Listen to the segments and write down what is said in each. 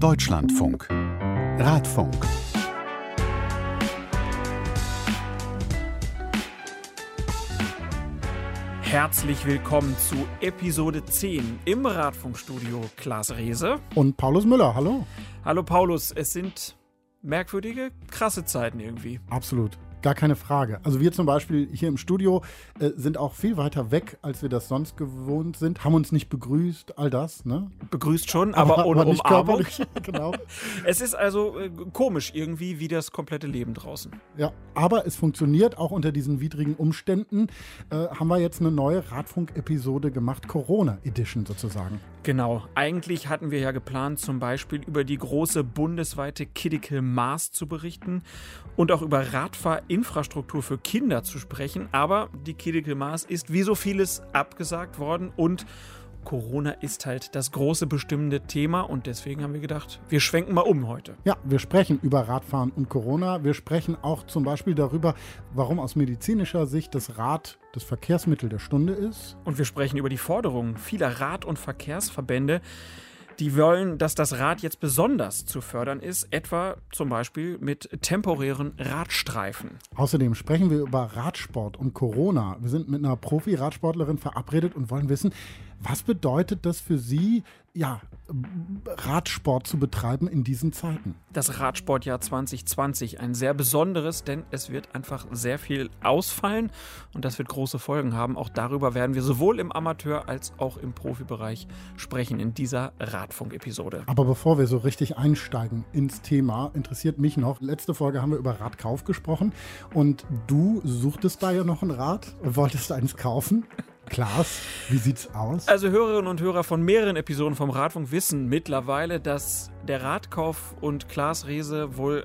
Deutschlandfunk. Radfunk. Herzlich willkommen zu Episode 10 im Radfunkstudio Klaas Rehse. Und Paulus Müller, hallo. Hallo Paulus, es sind merkwürdige, krasse Zeiten irgendwie. Absolut. Gar keine Frage. Also wir zum Beispiel hier im Studio äh, sind auch viel weiter weg, als wir das sonst gewohnt sind, haben uns nicht begrüßt, all das. Ne? Begrüßt schon, aber, aber ohne aber Umarmung. genau. Es ist also äh, komisch irgendwie wie das komplette Leben draußen. Ja, aber es funktioniert auch unter diesen widrigen Umständen. Äh, haben wir jetzt eine neue Radfunk-Episode gemacht, Corona Edition sozusagen. Genau. Eigentlich hatten wir ja geplant, zum Beispiel über die große bundesweite Kidical Mars zu berichten und auch über Radfahrinfrastruktur für Kinder zu sprechen. Aber die Kidical Mars ist wie so vieles abgesagt worden und Corona ist halt das große bestimmende Thema und deswegen haben wir gedacht, wir schwenken mal um heute. Ja, wir sprechen über Radfahren und Corona. Wir sprechen auch zum Beispiel darüber, warum aus medizinischer Sicht das Rad das Verkehrsmittel der Stunde ist. Und wir sprechen über die Forderungen vieler Rad- und Verkehrsverbände, die wollen, dass das Rad jetzt besonders zu fördern ist, etwa zum Beispiel mit temporären Radstreifen. Außerdem sprechen wir über Radsport und Corona. Wir sind mit einer Profi-Radsportlerin verabredet und wollen wissen, was bedeutet das für Sie, ja, Radsport zu betreiben in diesen Zeiten? Das Radsportjahr 2020, ein sehr besonderes, denn es wird einfach sehr viel ausfallen und das wird große Folgen haben. Auch darüber werden wir sowohl im Amateur- als auch im Profibereich sprechen in dieser Radfunk-Episode. Aber bevor wir so richtig einsteigen ins Thema, interessiert mich noch, letzte Folge haben wir über Radkauf gesprochen und du suchtest da ja noch ein Rad wolltest eins kaufen. Klaas, wie sieht's aus? Also Hörerinnen und Hörer von mehreren Episoden vom Radfunk wissen mittlerweile, dass der Radkauf und Klaas Rehse wohl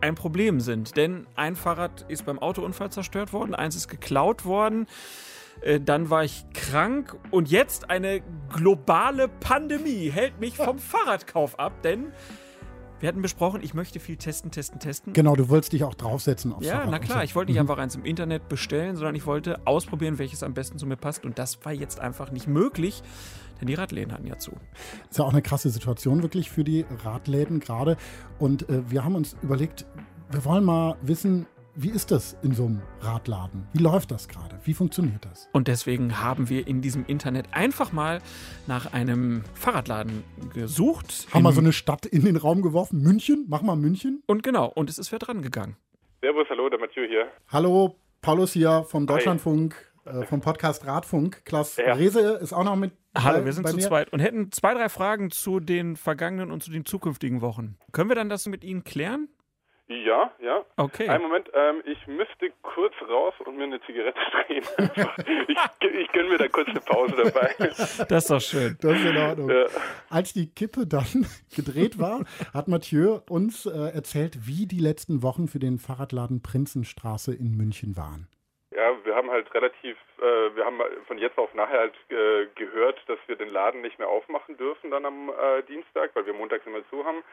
ein Problem sind. Denn ein Fahrrad ist beim Autounfall zerstört worden, eins ist geklaut worden. Äh, dann war ich krank und jetzt eine globale Pandemie hält mich vom Fahrradkauf ab, denn wir hatten besprochen, ich möchte viel testen, testen, testen. Genau, du wolltest dich auch draufsetzen aufs Ja, na klar, so. ich wollte nicht mhm. einfach eins im Internet bestellen, sondern ich wollte ausprobieren, welches am besten zu mir passt. Und das war jetzt einfach nicht möglich, denn die Radläden hatten ja zu. Das ist ja auch eine krasse Situation wirklich für die Radläden gerade. Und äh, wir haben uns überlegt, wir wollen mal wissen, wie ist das in so einem Radladen? Wie läuft das gerade? Wie funktioniert das? Und deswegen haben wir in diesem Internet einfach mal nach einem Fahrradladen gesucht. Haben wir so eine Stadt in den Raum geworfen? München? Mach mal München. Und genau, und es ist wer dran gegangen. Servus, hallo, der Mathieu hier. Hallo, Paulus hier vom Deutschlandfunk, äh, vom Podcast Radfunk. Klaus ja. Rese ist auch noch mit. Hallo, wir sind zu mir. zweit und hätten zwei, drei Fragen zu den vergangenen und zu den zukünftigen Wochen. Können wir dann das mit Ihnen klären? Ja, ja. Okay. Einen Moment, ähm, ich müsste kurz raus und mir eine Zigarette drehen. ich, ich gönne mir da kurz eine Pause dabei. Das ist doch schön. Das ist in Ordnung. Ja. Als die Kippe dann gedreht war, hat Mathieu uns äh, erzählt, wie die letzten Wochen für den Fahrradladen Prinzenstraße in München waren. Ja, wir haben halt relativ, äh, wir haben von jetzt auf nachher halt äh, gehört, dass wir den Laden nicht mehr aufmachen dürfen dann am äh, Dienstag, weil wir montags immer zu haben.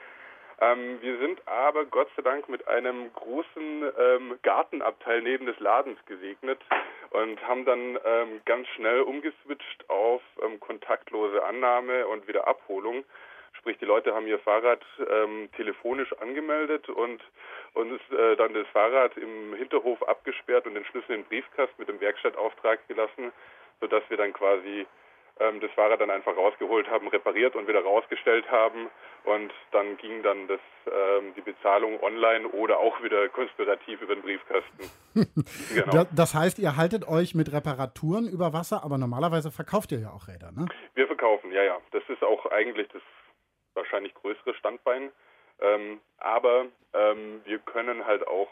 Ähm, wir sind aber Gott sei Dank mit einem großen ähm, Gartenabteil neben des Ladens gesegnet und haben dann ähm, ganz schnell umgeswitcht auf ähm, kontaktlose Annahme und Wiederabholung. Sprich, die Leute haben ihr Fahrrad ähm, telefonisch angemeldet und uns äh, dann das Fahrrad im Hinterhof abgesperrt und den Schlüssel in den Briefkasten mit dem Werkstattauftrag gelassen, sodass wir dann quasi das Fahrrad dann einfach rausgeholt haben, repariert und wieder rausgestellt haben. Und dann ging dann das, ähm, die Bezahlung online oder auch wieder konspirativ über den Briefkasten. genau. Das heißt, ihr haltet euch mit Reparaturen über Wasser, aber normalerweise verkauft ihr ja auch Räder, ne? Wir verkaufen, ja, ja. Das ist auch eigentlich das wahrscheinlich größere Standbein. Ähm, aber ähm, wir können halt auch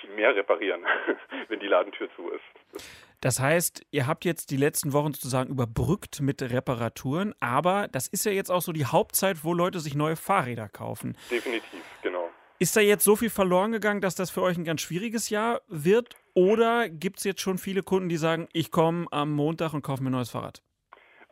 viel mehr reparieren, wenn die Ladentür zu ist. Das heißt, ihr habt jetzt die letzten Wochen sozusagen überbrückt mit Reparaturen, aber das ist ja jetzt auch so die Hauptzeit, wo Leute sich neue Fahrräder kaufen. Definitiv, genau. Ist da jetzt so viel verloren gegangen, dass das für euch ein ganz schwieriges Jahr wird? Oder gibt es jetzt schon viele Kunden, die sagen, ich komme am Montag und kaufe mir ein neues Fahrrad?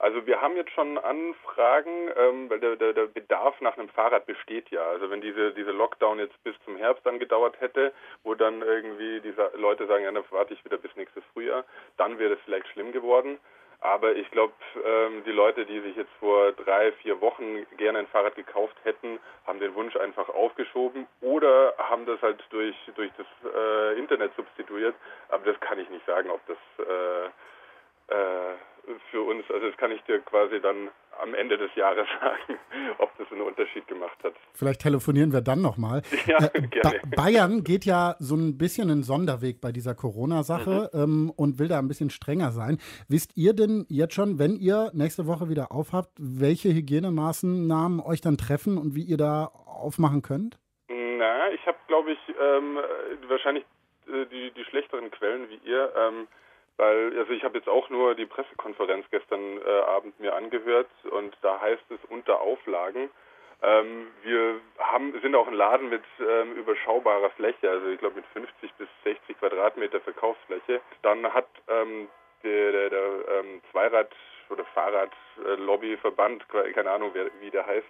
Also wir haben jetzt schon Anfragen, ähm, weil der, der, der Bedarf nach einem Fahrrad besteht ja. Also wenn diese, diese Lockdown jetzt bis zum Herbst dann gedauert hätte, wo dann irgendwie diese Leute sagen, ja, dann warte ich wieder bis nächstes Frühjahr, dann wäre es vielleicht schlimm geworden. Aber ich glaube, ähm, die Leute, die sich jetzt vor drei, vier Wochen gerne ein Fahrrad gekauft hätten, haben den Wunsch einfach aufgeschoben oder haben das halt durch, durch das äh, Internet substituiert. Aber das kann ich nicht sagen, ob das äh, für uns, also das kann ich dir quasi dann am Ende des Jahres sagen, ob das einen Unterschied gemacht hat. Vielleicht telefonieren wir dann nochmal. Ja, äh, gerne. Ba Bayern geht ja so ein bisschen einen Sonderweg bei dieser Corona-Sache mhm. ähm, und will da ein bisschen strenger sein. Wisst ihr denn jetzt schon, wenn ihr nächste Woche wieder aufhabt, welche Hygienemaßnahmen euch dann treffen und wie ihr da aufmachen könnt? Na, ich habe, glaube ich, ähm, wahrscheinlich äh, die, die schlechteren Quellen wie ihr. Ähm, weil, also ich habe jetzt auch nur die Pressekonferenz gestern äh, Abend mir angehört und da heißt es unter Auflagen. Ähm, wir haben, sind auch ein Laden mit ähm, überschaubarer Fläche, also ich glaube mit 50 bis 60 Quadratmeter Verkaufsfläche. Dann hat ähm, der, der, der ähm, Zweirad- oder Fahrradlobbyverband, keine Ahnung wer, wie der heißt,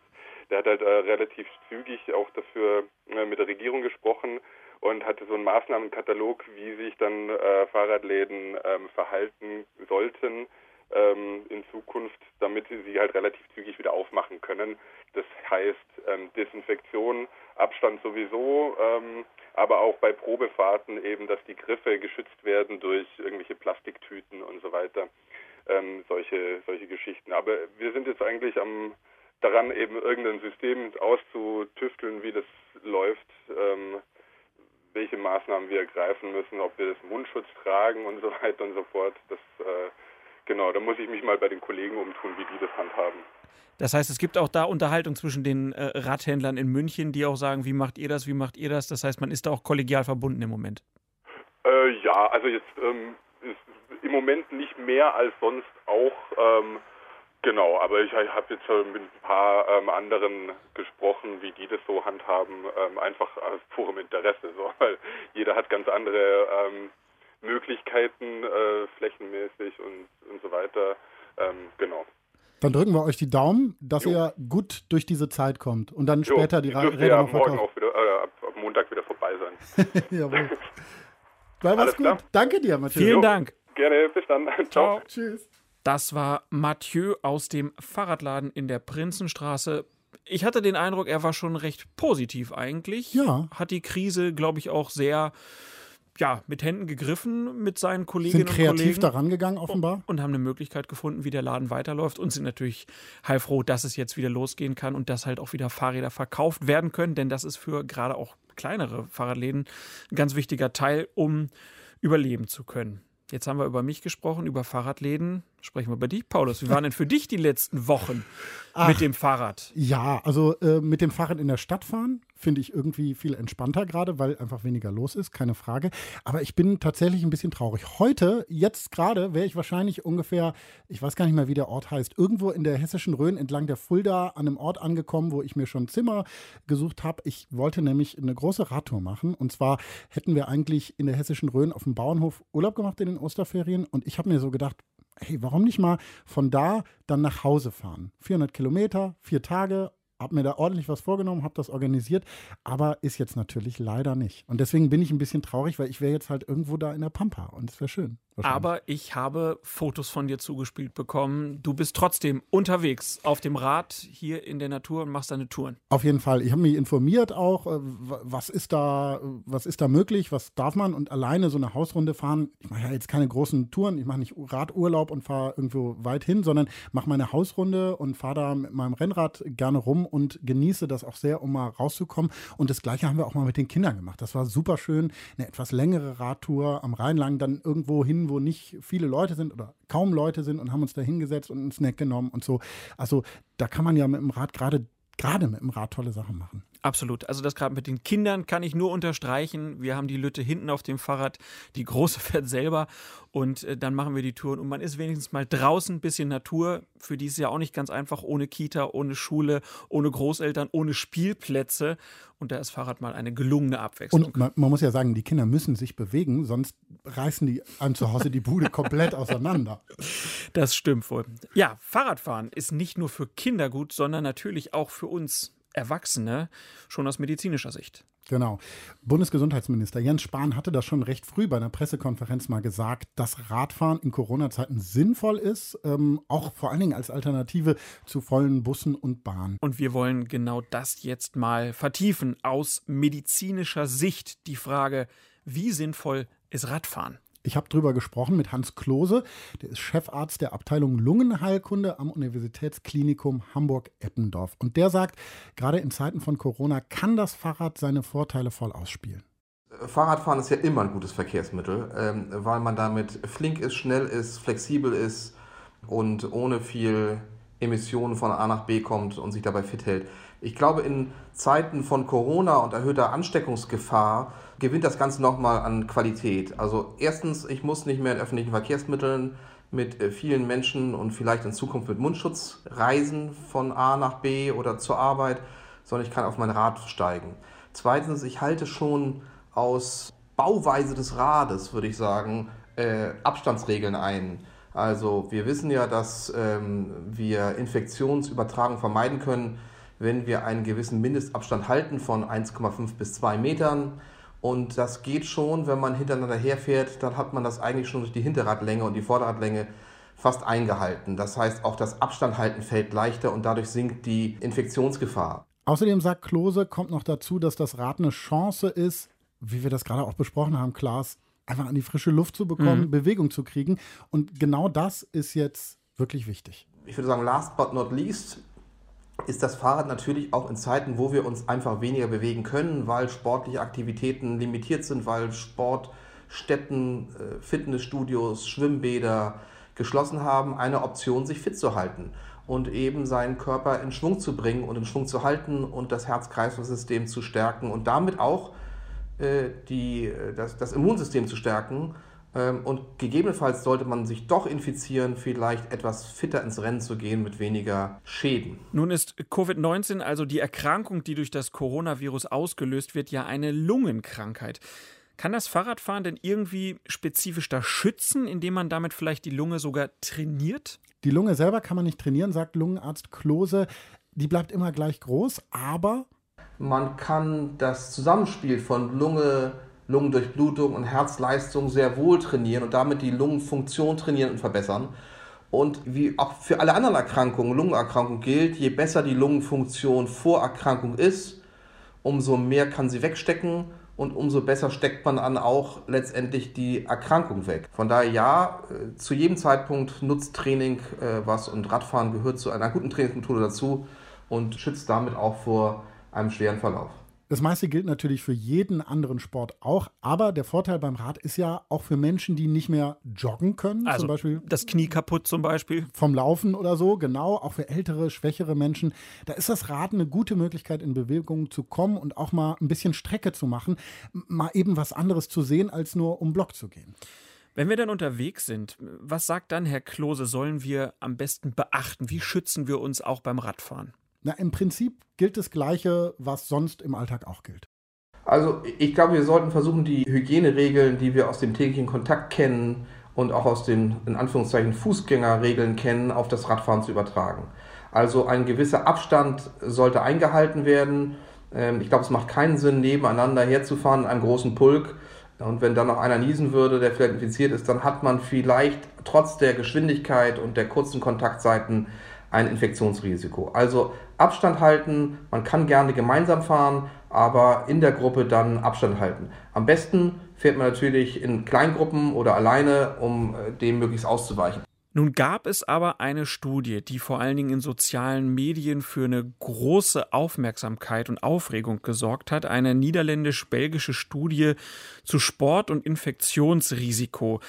der hat halt äh, relativ zügig auch dafür äh, mit der Regierung gesprochen, und hatte so einen Maßnahmenkatalog, wie sich dann äh, Fahrradläden ähm, verhalten sollten ähm, in Zukunft, damit sie halt relativ zügig wieder aufmachen können. Das heißt ähm, Desinfektion, Abstand sowieso, ähm, aber auch bei Probefahrten eben, dass die Griffe geschützt werden durch irgendwelche Plastiktüten und so weiter. Ähm, solche, solche Geschichten. Aber wir sind jetzt eigentlich am daran, eben irgendein System auszutüfteln, wie das läuft. Welche Maßnahmen wir ergreifen müssen, ob wir das Mundschutz tragen und so weiter und so fort. Das, äh, genau, da muss ich mich mal bei den Kollegen umtun, wie die das handhaben. Das heißt, es gibt auch da Unterhaltung zwischen den äh, Radhändlern in München, die auch sagen, wie macht ihr das, wie macht ihr das? Das heißt, man ist da auch kollegial verbunden im Moment. Äh, ja, also jetzt ähm, im Moment nicht mehr als sonst auch. Ähm, Genau, aber ich habe jetzt schon mit ein paar ähm, anderen gesprochen, wie die das so handhaben, ähm, einfach aus purem Interesse, so, weil jeder hat ganz andere ähm, Möglichkeiten, äh, flächenmäßig und, und so weiter. Ähm, genau. Dann drücken wir euch die Daumen, dass jo. ihr gut durch diese Zeit kommt und dann später jo, die Räder ja noch morgen auch wieder, äh, ab, ab, Montag wieder vorbei sein. Jawohl. War was gut. Klar. Danke dir, Matthias. Vielen jo. Dank. Gerne, bis dann. Ciao. Ciao. Tschüss. Das war Mathieu aus dem Fahrradladen in der Prinzenstraße. Ich hatte den Eindruck, er war schon recht positiv eigentlich. Ja. Hat die Krise, glaube ich, auch sehr ja, mit Händen gegriffen mit seinen Kolleginnen sind kreativ und Kollegen. daran gegangen, offenbar. Und haben eine Möglichkeit gefunden, wie der Laden weiterläuft und sind natürlich heilfroh, dass es jetzt wieder losgehen kann und dass halt auch wieder Fahrräder verkauft werden können, denn das ist für gerade auch kleinere Fahrradläden ein ganz wichtiger Teil, um überleben zu können. Jetzt haben wir über mich gesprochen, über Fahrradläden. Sprechen wir über dich, Paulus. Wie waren denn für dich die letzten Wochen Ach, mit dem Fahrrad? Ja, also äh, mit dem Fahrrad in der Stadt fahren finde ich irgendwie viel entspannter gerade, weil einfach weniger los ist, keine Frage. Aber ich bin tatsächlich ein bisschen traurig. Heute, jetzt gerade, wäre ich wahrscheinlich ungefähr, ich weiß gar nicht mehr, wie der Ort heißt, irgendwo in der hessischen Rhön entlang der Fulda an einem Ort angekommen, wo ich mir schon Zimmer gesucht habe. Ich wollte nämlich eine große Radtour machen. Und zwar hätten wir eigentlich in der hessischen Rhön auf dem Bauernhof Urlaub gemacht in den Osterferien. Und ich habe mir so gedacht, hey, warum nicht mal von da dann nach Hause fahren? 400 Kilometer, vier Tage habe mir da ordentlich was vorgenommen, habe das organisiert, aber ist jetzt natürlich leider nicht. Und deswegen bin ich ein bisschen traurig, weil ich wäre jetzt halt irgendwo da in der Pampa und es wäre schön. Aber ich habe Fotos von dir zugespielt bekommen. Du bist trotzdem unterwegs auf dem Rad hier in der Natur und machst deine Touren. Auf jeden Fall. Ich habe mich informiert auch, äh, was ist da, was ist da möglich, was darf man und alleine so eine Hausrunde fahren. Ich mache ja jetzt keine großen Touren. Ich mache nicht Radurlaub und fahre irgendwo weit hin, sondern mache meine Hausrunde und fahre da mit meinem Rennrad gerne rum und genieße das auch sehr, um mal rauszukommen. Und das Gleiche haben wir auch mal mit den Kindern gemacht. Das war super schön. Eine etwas längere Radtour am Rhein lang, dann irgendwo hin wo nicht viele Leute sind oder kaum Leute sind und haben uns da hingesetzt und einen Snack genommen und so. Also da kann man ja mit dem Rad gerade gerade mit dem Rad tolle Sachen machen. Absolut. Also das gerade mit den Kindern kann ich nur unterstreichen. Wir haben die Lütte hinten auf dem Fahrrad, die große fährt selber und äh, dann machen wir die Touren und man ist wenigstens mal draußen, ein bisschen Natur. Für die ist ja auch nicht ganz einfach, ohne Kita, ohne Schule, ohne Großeltern, ohne Spielplätze und da ist Fahrrad mal eine gelungene Abwechslung. Und man, man muss ja sagen, die Kinder müssen sich bewegen, sonst reißen die einem zu Hause die Bude komplett auseinander. Das stimmt wohl. Ja, Fahrradfahren ist nicht nur für Kinder gut, sondern natürlich auch für uns Erwachsene schon aus medizinischer Sicht. Genau. Bundesgesundheitsminister Jens Spahn hatte das schon recht früh bei einer Pressekonferenz mal gesagt, dass Radfahren in Corona-Zeiten sinnvoll ist, ähm, auch vor allen Dingen als Alternative zu vollen Bussen und Bahnen. Und wir wollen genau das jetzt mal vertiefen aus medizinischer Sicht. Die Frage, wie sinnvoll ist Radfahren? Ich habe darüber gesprochen mit Hans Klose, der ist Chefarzt der Abteilung Lungenheilkunde am Universitätsklinikum Hamburg-Eppendorf. Und der sagt, gerade in Zeiten von Corona kann das Fahrrad seine Vorteile voll ausspielen. Fahrradfahren ist ja immer ein gutes Verkehrsmittel, ähm, weil man damit flink ist, schnell ist, flexibel ist und ohne viel Emissionen von A nach B kommt und sich dabei fit hält. Ich glaube, in Zeiten von Corona und erhöhter Ansteckungsgefahr gewinnt das Ganze nochmal an Qualität. Also erstens, ich muss nicht mehr in öffentlichen Verkehrsmitteln mit äh, vielen Menschen und vielleicht in Zukunft mit Mundschutz reisen von A nach B oder zur Arbeit, sondern ich kann auf mein Rad steigen. Zweitens, ich halte schon aus Bauweise des Rades, würde ich sagen, äh, Abstandsregeln ein. Also wir wissen ja, dass ähm, wir Infektionsübertragung vermeiden können, wenn wir einen gewissen Mindestabstand halten von 1,5 bis 2 Metern. Und das geht schon, wenn man hintereinander herfährt, dann hat man das eigentlich schon durch die Hinterradlänge und die Vorderradlänge fast eingehalten. Das heißt, auch das Abstandhalten fällt leichter und dadurch sinkt die Infektionsgefahr. Außerdem sagt Klose, kommt noch dazu, dass das Rad eine Chance ist, wie wir das gerade auch besprochen haben, Klaas, einfach an die frische Luft zu bekommen, mhm. Bewegung zu kriegen. Und genau das ist jetzt wirklich wichtig. Ich würde sagen, last but not least, ist das Fahrrad natürlich auch in Zeiten, wo wir uns einfach weniger bewegen können, weil sportliche Aktivitäten limitiert sind, weil Sportstätten, äh, Fitnessstudios, Schwimmbäder geschlossen haben, eine Option, sich fit zu halten und eben seinen Körper in Schwung zu bringen und in Schwung zu halten und das Herz-Kreislauf-System zu stärken und damit auch äh, die, äh, das, das Immunsystem zu stärken ähm, und gegebenenfalls sollte man sich doch infizieren, vielleicht etwas fitter ins Rennen zu gehen mit weniger Schäden. Nun ist Covid-19, also die Erkrankung, die durch das Coronavirus ausgelöst wird, ja eine Lungenkrankheit. Kann das Fahrradfahren denn irgendwie spezifisch da schützen, indem man damit vielleicht die Lunge sogar trainiert? Die Lunge selber kann man nicht trainieren, sagt Lungenarzt Klose. Die bleibt immer gleich groß, aber man kann das Zusammenspiel von Lunge, Lungendurchblutung und Herzleistung sehr wohl trainieren und damit die Lungenfunktion trainieren und verbessern. Und wie auch für alle anderen Erkrankungen, Lungenerkrankungen gilt, je besser die Lungenfunktion vor Erkrankung ist, umso mehr kann sie wegstecken und umso besser steckt man dann auch letztendlich die Erkrankung weg. Von daher ja, äh, zu jedem Zeitpunkt nutzt Training äh, was und Radfahren gehört zu einer guten Trainingsmethode dazu und schützt damit auch vor einem schweren Verlauf. Das meiste gilt natürlich für jeden anderen Sport auch, aber der Vorteil beim Rad ist ja auch für Menschen, die nicht mehr joggen können, also zum Beispiel das Knie kaputt zum Beispiel vom Laufen oder so, genau, auch für ältere, schwächere Menschen. Da ist das Rad eine gute Möglichkeit, in Bewegung zu kommen und auch mal ein bisschen Strecke zu machen, mal eben was anderes zu sehen, als nur um Block zu gehen. Wenn wir dann unterwegs sind, was sagt dann Herr Klose, sollen wir am besten beachten? Wie schützen wir uns auch beim Radfahren? Na, im Prinzip gilt das Gleiche, was sonst im Alltag auch gilt. Also ich glaube, wir sollten versuchen, die Hygieneregeln, die wir aus dem täglichen Kontakt kennen und auch aus den in Anführungszeichen Fußgängerregeln kennen, auf das Radfahren zu übertragen. Also ein gewisser Abstand sollte eingehalten werden. Ähm, ich glaube, es macht keinen Sinn, nebeneinander herzufahren in einem großen Pulk. Und wenn dann noch einer niesen würde, der vielleicht infiziert ist, dann hat man vielleicht trotz der Geschwindigkeit und der kurzen Kontaktzeiten ein Infektionsrisiko. Also Abstand halten, man kann gerne gemeinsam fahren, aber in der Gruppe dann Abstand halten. Am besten fährt man natürlich in Kleingruppen oder alleine, um äh, dem möglichst auszuweichen. Nun gab es aber eine Studie, die vor allen Dingen in sozialen Medien für eine große Aufmerksamkeit und Aufregung gesorgt hat. Eine niederländisch-belgische Studie zu Sport- und Infektionsrisiko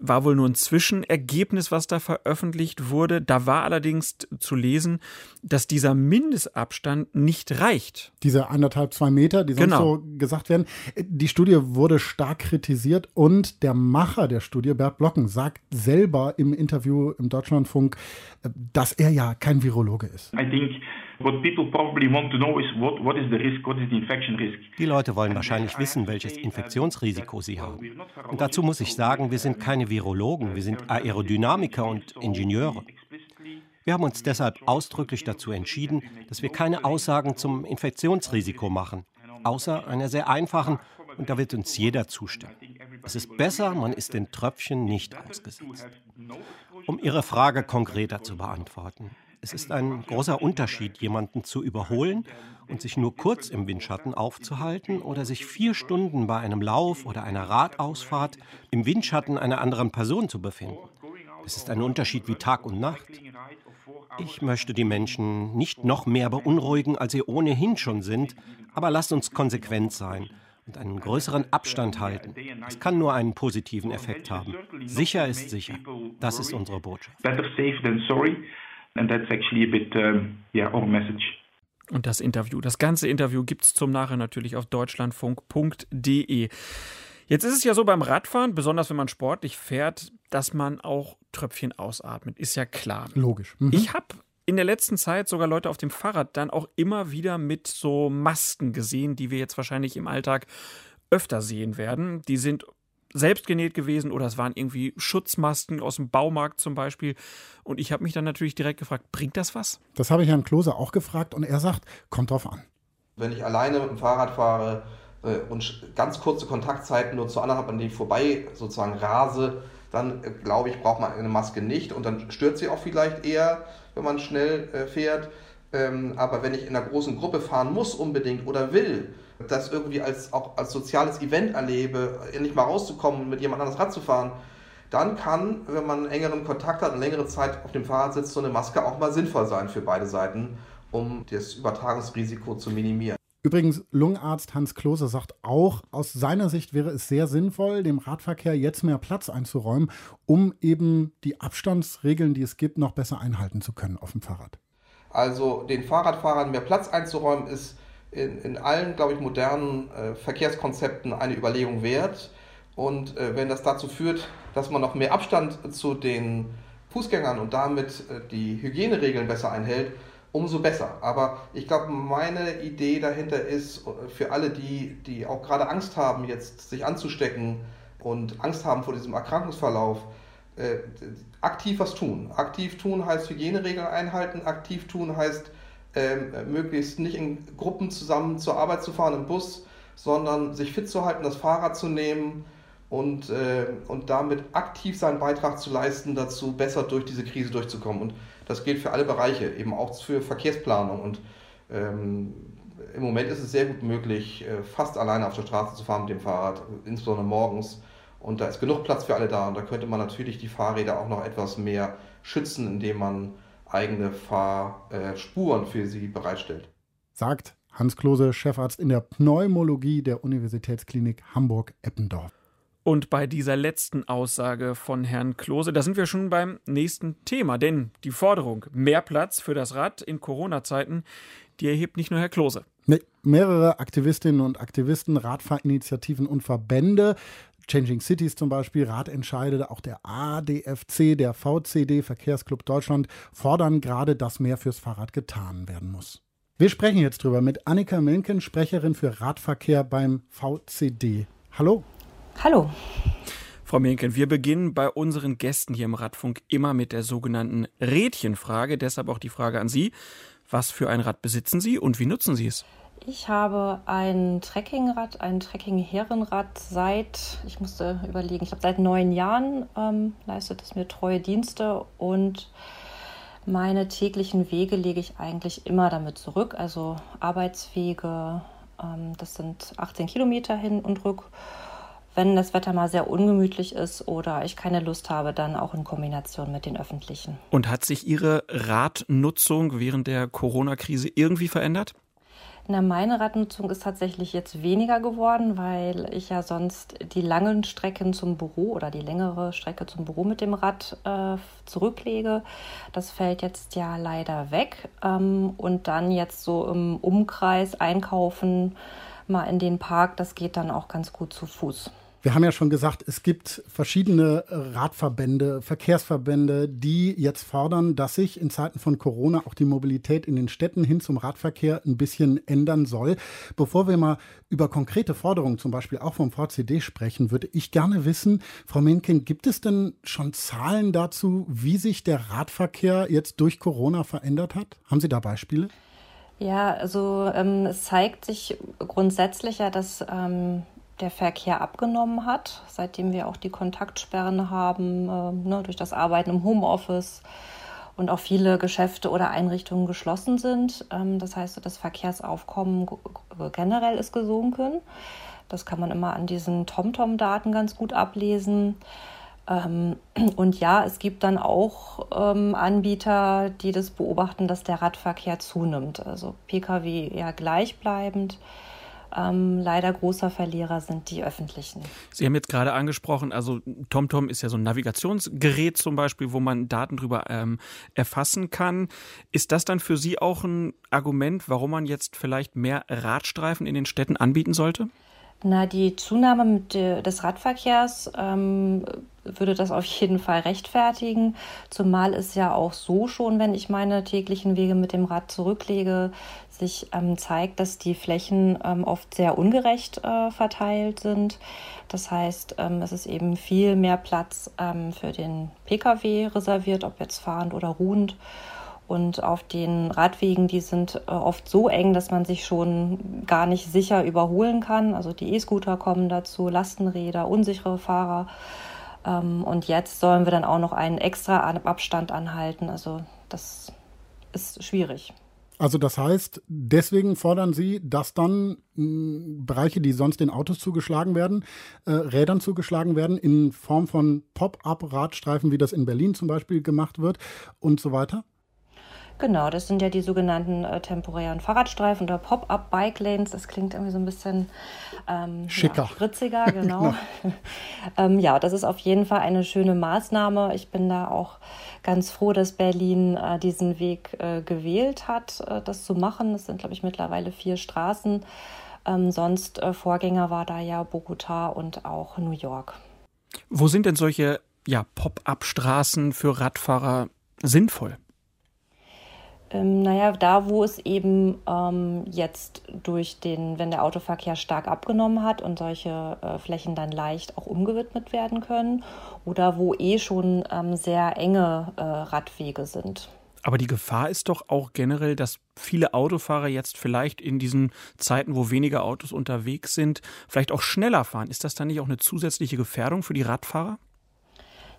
war wohl nur ein Zwischenergebnis, was da veröffentlicht wurde. Da war allerdings zu lesen, dass dieser Mindestabstand nicht reicht. Diese anderthalb, zwei Meter, die sonst genau. so gesagt werden. Die Studie wurde stark kritisiert und der Macher der Studie, Bert Blocken, sagt selber im Interview im Deutschlandfunk, dass er ja kein Virologe ist. I think die Leute wollen wahrscheinlich wissen, welches Infektionsrisiko sie haben. Und dazu muss ich sagen, wir sind keine Virologen, wir sind Aerodynamiker und Ingenieure. Wir haben uns deshalb ausdrücklich dazu entschieden, dass wir keine Aussagen zum Infektionsrisiko machen, außer einer sehr einfachen, und da wird uns jeder zustimmen. Es ist besser, man ist den Tröpfchen nicht ausgesetzt. Um Ihre Frage konkreter zu beantworten. Es ist ein großer Unterschied, jemanden zu überholen und sich nur kurz im Windschatten aufzuhalten oder sich vier Stunden bei einem Lauf oder einer Radausfahrt im Windschatten einer anderen Person zu befinden. Es ist ein Unterschied wie Tag und Nacht. Ich möchte die Menschen nicht noch mehr beunruhigen, als sie ohnehin schon sind, aber lasst uns konsequent sein und einen größeren Abstand halten. Es kann nur einen positiven Effekt haben. Sicher ist sicher. Das ist unsere Botschaft. And that's actually a bit, um, yeah, our message. Und das Interview, das ganze Interview gibt es zum Nachher natürlich auf deutschlandfunk.de. Jetzt ist es ja so beim Radfahren, besonders wenn man sportlich fährt, dass man auch Tröpfchen ausatmet. Ist ja klar. Logisch. Mhm. Ich habe in der letzten Zeit sogar Leute auf dem Fahrrad dann auch immer wieder mit so Masken gesehen, die wir jetzt wahrscheinlich im Alltag öfter sehen werden. Die sind selbst genäht gewesen oder es waren irgendwie Schutzmasken aus dem Baumarkt zum Beispiel. Und ich habe mich dann natürlich direkt gefragt, bringt das was? Das habe ich Herrn Klose auch gefragt und er sagt, kommt drauf an. Wenn ich alleine mit dem Fahrrad fahre äh, und ganz kurze Kontaktzeiten nur zu anderen habe, an denen ich vorbei sozusagen rase, dann äh, glaube ich, braucht man eine Maske nicht und dann stört sie auch vielleicht eher, wenn man schnell äh, fährt. Ähm, aber wenn ich in einer großen Gruppe fahren muss unbedingt oder will, das irgendwie als, auch als soziales Event erlebe, endlich mal rauszukommen und mit jemand anderes Rad zu fahren, dann kann, wenn man einen engeren Kontakt hat und längere Zeit auf dem Fahrrad sitzt, so eine Maske auch mal sinnvoll sein für beide Seiten, um das Übertragungsrisiko zu minimieren. Übrigens, Lungenarzt Hans Klose sagt auch, aus seiner Sicht wäre es sehr sinnvoll, dem Radverkehr jetzt mehr Platz einzuräumen, um eben die Abstandsregeln, die es gibt, noch besser einhalten zu können auf dem Fahrrad. Also den Fahrradfahrern mehr Platz einzuräumen, ist in, in allen, glaube ich, modernen äh, Verkehrskonzepten eine Überlegung wert. Und äh, wenn das dazu führt, dass man noch mehr Abstand zu den Fußgängern und damit äh, die Hygieneregeln besser einhält, umso besser. Aber ich glaube, meine Idee dahinter ist, äh, für alle, die, die auch gerade Angst haben, jetzt sich anzustecken und Angst haben vor diesem Erkrankungsverlauf, äh, aktiv was tun. Aktiv tun heißt Hygieneregeln einhalten, aktiv tun heißt ähm, möglichst nicht in Gruppen zusammen zur Arbeit zu fahren im Bus, sondern sich fit zu halten, das Fahrrad zu nehmen und, äh, und damit aktiv seinen Beitrag zu leisten, dazu besser durch diese Krise durchzukommen. Und das gilt für alle Bereiche, eben auch für Verkehrsplanung. Und ähm, im Moment ist es sehr gut möglich, äh, fast alleine auf der Straße zu fahren mit dem Fahrrad, insbesondere morgens. Und da ist genug Platz für alle da. Und da könnte man natürlich die Fahrräder auch noch etwas mehr schützen, indem man eigene Fahrspuren für sie bereitstellt. Sagt Hans Klose, Chefarzt in der Pneumologie der Universitätsklinik Hamburg-Eppendorf. Und bei dieser letzten Aussage von Herrn Klose, da sind wir schon beim nächsten Thema, denn die Forderung mehr Platz für das Rad in Corona-Zeiten, die erhebt nicht nur Herr Klose. Nee, mehrere Aktivistinnen und Aktivisten, Radfahrinitiativen und Verbände Changing Cities zum Beispiel, Ratentscheide, auch der ADFC, der VCD, Verkehrsclub Deutschland, fordern gerade, dass mehr fürs Fahrrad getan werden muss. Wir sprechen jetzt drüber mit Annika Milken, Sprecherin für Radverkehr beim VCD. Hallo. Hallo. Frau Milken, wir beginnen bei unseren Gästen hier im Radfunk immer mit der sogenannten Rädchenfrage. Deshalb auch die Frage an Sie. Was für ein Rad besitzen Sie und wie nutzen Sie es? Ich habe ein Trekkingrad, ein Trekking-Herrenrad seit, ich musste überlegen, ich glaube seit neun Jahren ähm, leistet es mir treue Dienste und meine täglichen Wege lege ich eigentlich immer damit zurück. Also Arbeitswege, ähm, das sind 18 Kilometer hin und rück. Wenn das Wetter mal sehr ungemütlich ist oder ich keine Lust habe, dann auch in Kombination mit den öffentlichen. Und hat sich Ihre Radnutzung während der Corona-Krise irgendwie verändert? Na, meine Radnutzung ist tatsächlich jetzt weniger geworden, weil ich ja sonst die langen Strecken zum Büro oder die längere Strecke zum Büro mit dem Rad äh, zurücklege. Das fällt jetzt ja leider weg. Ähm, und dann jetzt so im Umkreis einkaufen, mal in den Park, das geht dann auch ganz gut zu Fuß. Wir haben ja schon gesagt, es gibt verschiedene Radverbände, Verkehrsverbände, die jetzt fordern, dass sich in Zeiten von Corona auch die Mobilität in den Städten hin zum Radverkehr ein bisschen ändern soll. Bevor wir mal über konkrete Forderungen, zum Beispiel auch vom VCD sprechen, würde ich gerne wissen, Frau Menken, gibt es denn schon Zahlen dazu, wie sich der Radverkehr jetzt durch Corona verändert hat? Haben Sie da Beispiele? Ja, also ähm, es zeigt sich grundsätzlich ja, dass ähm, der Verkehr abgenommen hat, seitdem wir auch die Kontaktsperren haben, äh, ne, durch das Arbeiten im Homeoffice und auch viele Geschäfte oder Einrichtungen geschlossen sind. Ähm, das heißt, das Verkehrsaufkommen generell ist gesunken. Das kann man immer an diesen TomTom-Daten ganz gut ablesen. Ähm, und ja, es gibt dann auch ähm, Anbieter, die das beobachten, dass der Radverkehr zunimmt. Also Pkw eher gleichbleibend ähm, leider großer Verlierer sind die öffentlichen. Sie haben jetzt gerade angesprochen, also TomTom ist ja so ein Navigationsgerät zum Beispiel, wo man Daten drüber ähm, erfassen kann. Ist das dann für Sie auch ein Argument, warum man jetzt vielleicht mehr Radstreifen in den Städten anbieten sollte? Na, die Zunahme des Radverkehrs ähm, würde das auf jeden Fall rechtfertigen. Zumal es ja auch so schon, wenn ich meine täglichen Wege mit dem Rad zurücklege, sich ähm, zeigt, dass die Flächen ähm, oft sehr ungerecht äh, verteilt sind. Das heißt, ähm, es ist eben viel mehr Platz ähm, für den Pkw reserviert, ob jetzt fahrend oder ruhend. Und auf den Radwegen, die sind äh, oft so eng, dass man sich schon gar nicht sicher überholen kann. Also die E-Scooter kommen dazu, Lastenräder, unsichere Fahrer. Ähm, und jetzt sollen wir dann auch noch einen extra Abstand anhalten. Also das ist schwierig. Also das heißt, deswegen fordern Sie, dass dann mh, Bereiche, die sonst den Autos zugeschlagen werden, äh, Rädern zugeschlagen werden, in Form von Pop-up-Radstreifen, wie das in Berlin zum Beispiel gemacht wird und so weiter? Genau, das sind ja die sogenannten äh, temporären Fahrradstreifen oder Pop-up Bike Lanes. Das klingt irgendwie so ein bisschen ähm, schicker, ja, spritziger, genau. genau. ähm, ja, das ist auf jeden Fall eine schöne Maßnahme. Ich bin da auch ganz froh, dass Berlin äh, diesen Weg äh, gewählt hat, äh, das zu machen. Es sind, glaube ich, mittlerweile vier Straßen. Ähm, sonst äh, Vorgänger war da ja Bogota und auch New York. Wo sind denn solche ja, Pop-up-Straßen für Radfahrer sinnvoll? Ähm, naja, da wo es eben ähm, jetzt durch den, wenn der Autoverkehr stark abgenommen hat und solche äh, Flächen dann leicht auch umgewidmet werden können oder wo eh schon ähm, sehr enge äh, Radwege sind. Aber die Gefahr ist doch auch generell, dass viele Autofahrer jetzt vielleicht in diesen Zeiten, wo weniger Autos unterwegs sind, vielleicht auch schneller fahren. Ist das dann nicht auch eine zusätzliche Gefährdung für die Radfahrer?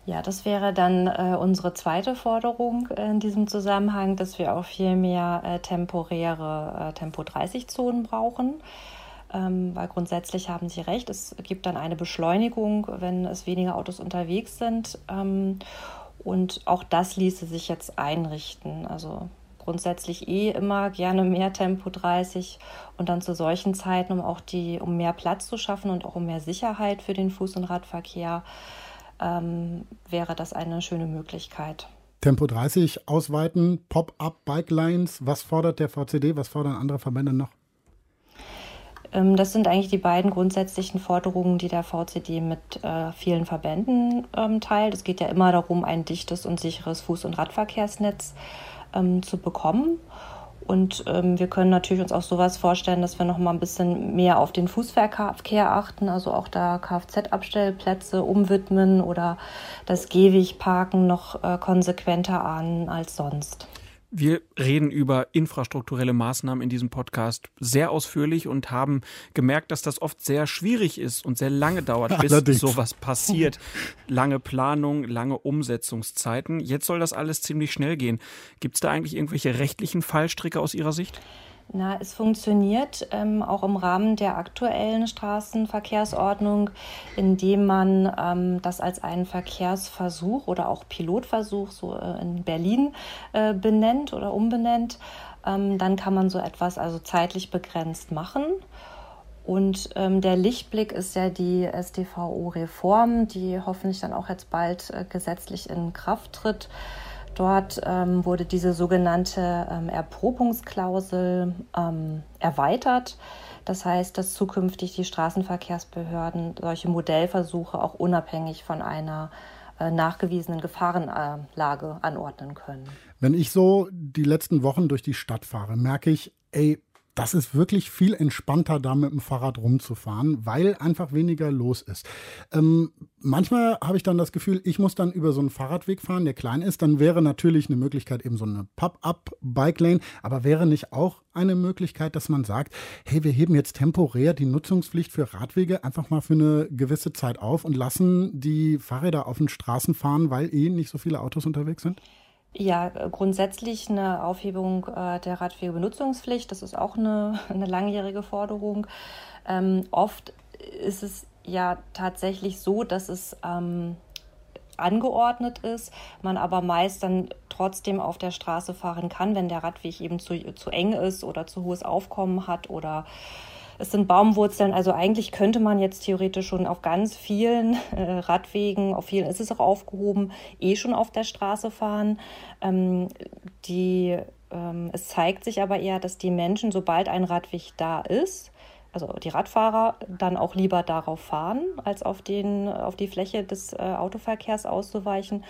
Ja, das wäre dann äh, unsere zweite Forderung in diesem Zusammenhang, dass wir auch viel mehr äh, temporäre äh, Tempo-30-Zonen brauchen. Ähm, weil grundsätzlich haben Sie recht, es gibt dann eine Beschleunigung, wenn es weniger Autos unterwegs sind. Ähm, und auch das ließe sich jetzt einrichten. Also grundsätzlich eh immer gerne mehr Tempo 30 und dann zu solchen Zeiten, um auch die, um mehr Platz zu schaffen und auch um mehr Sicherheit für den Fuß- und Radverkehr ähm, wäre das eine schöne Möglichkeit. Tempo 30 ausweiten, Pop-up Bike Lines. Was fordert der VCD? Was fordern andere Verbände noch? Ähm, das sind eigentlich die beiden grundsätzlichen Forderungen, die der VCD mit äh, vielen Verbänden ähm, teilt. Es geht ja immer darum, ein dichtes und sicheres Fuß- und Radverkehrsnetz ähm, zu bekommen. Und ähm, wir können natürlich uns auch sowas vorstellen, dass wir noch mal ein bisschen mehr auf den Fußverkehr achten, also auch da Kfz-Abstellplätze umwidmen oder das Gehwegparken noch äh, konsequenter an als sonst. Wir reden über infrastrukturelle Maßnahmen in diesem Podcast sehr ausführlich und haben gemerkt, dass das oft sehr schwierig ist und sehr lange dauert, bis Allerdings. sowas passiert. Lange Planung, lange Umsetzungszeiten. Jetzt soll das alles ziemlich schnell gehen. Gibt es da eigentlich irgendwelche rechtlichen Fallstricke aus Ihrer Sicht? Na, es funktioniert ähm, auch im Rahmen der aktuellen Straßenverkehrsordnung, indem man ähm, das als einen Verkehrsversuch oder auch Pilotversuch so äh, in Berlin äh, benennt oder umbenennt. Ähm, dann kann man so etwas also zeitlich begrenzt machen. Und ähm, der Lichtblick ist ja die SDVO-Reform, die hoffentlich dann auch jetzt bald äh, gesetzlich in Kraft tritt Dort ähm, wurde diese sogenannte ähm, Erprobungsklausel ähm, erweitert. Das heißt, dass zukünftig die Straßenverkehrsbehörden solche Modellversuche auch unabhängig von einer äh, nachgewiesenen Gefahrenlage anordnen können. Wenn ich so die letzten Wochen durch die Stadt fahre, merke ich, ey, das ist wirklich viel entspannter, da mit dem Fahrrad rumzufahren, weil einfach weniger los ist. Ähm, manchmal habe ich dann das Gefühl, ich muss dann über so einen Fahrradweg fahren, der klein ist. Dann wäre natürlich eine Möglichkeit eben so eine Pop-up-Bike-Lane. Aber wäre nicht auch eine Möglichkeit, dass man sagt, hey, wir heben jetzt temporär die Nutzungspflicht für Radwege einfach mal für eine gewisse Zeit auf und lassen die Fahrräder auf den Straßen fahren, weil eh nicht so viele Autos unterwegs sind? Ja, grundsätzlich eine Aufhebung äh, der Radwegebenutzungspflicht, das ist auch eine, eine langjährige Forderung. Ähm, oft ist es ja tatsächlich so, dass es ähm, angeordnet ist, man aber meist dann trotzdem auf der Straße fahren kann, wenn der Radweg eben zu, zu eng ist oder zu hohes Aufkommen hat oder es sind Baumwurzeln, also eigentlich könnte man jetzt theoretisch schon auf ganz vielen äh, Radwegen, auf vielen ist es auch aufgehoben, eh schon auf der Straße fahren. Ähm, die, ähm, es zeigt sich aber eher, dass die Menschen, sobald ein Radweg da ist, also die Radfahrer dann auch lieber darauf fahren, als auf, den, auf die Fläche des äh, Autoverkehrs auszuweichen.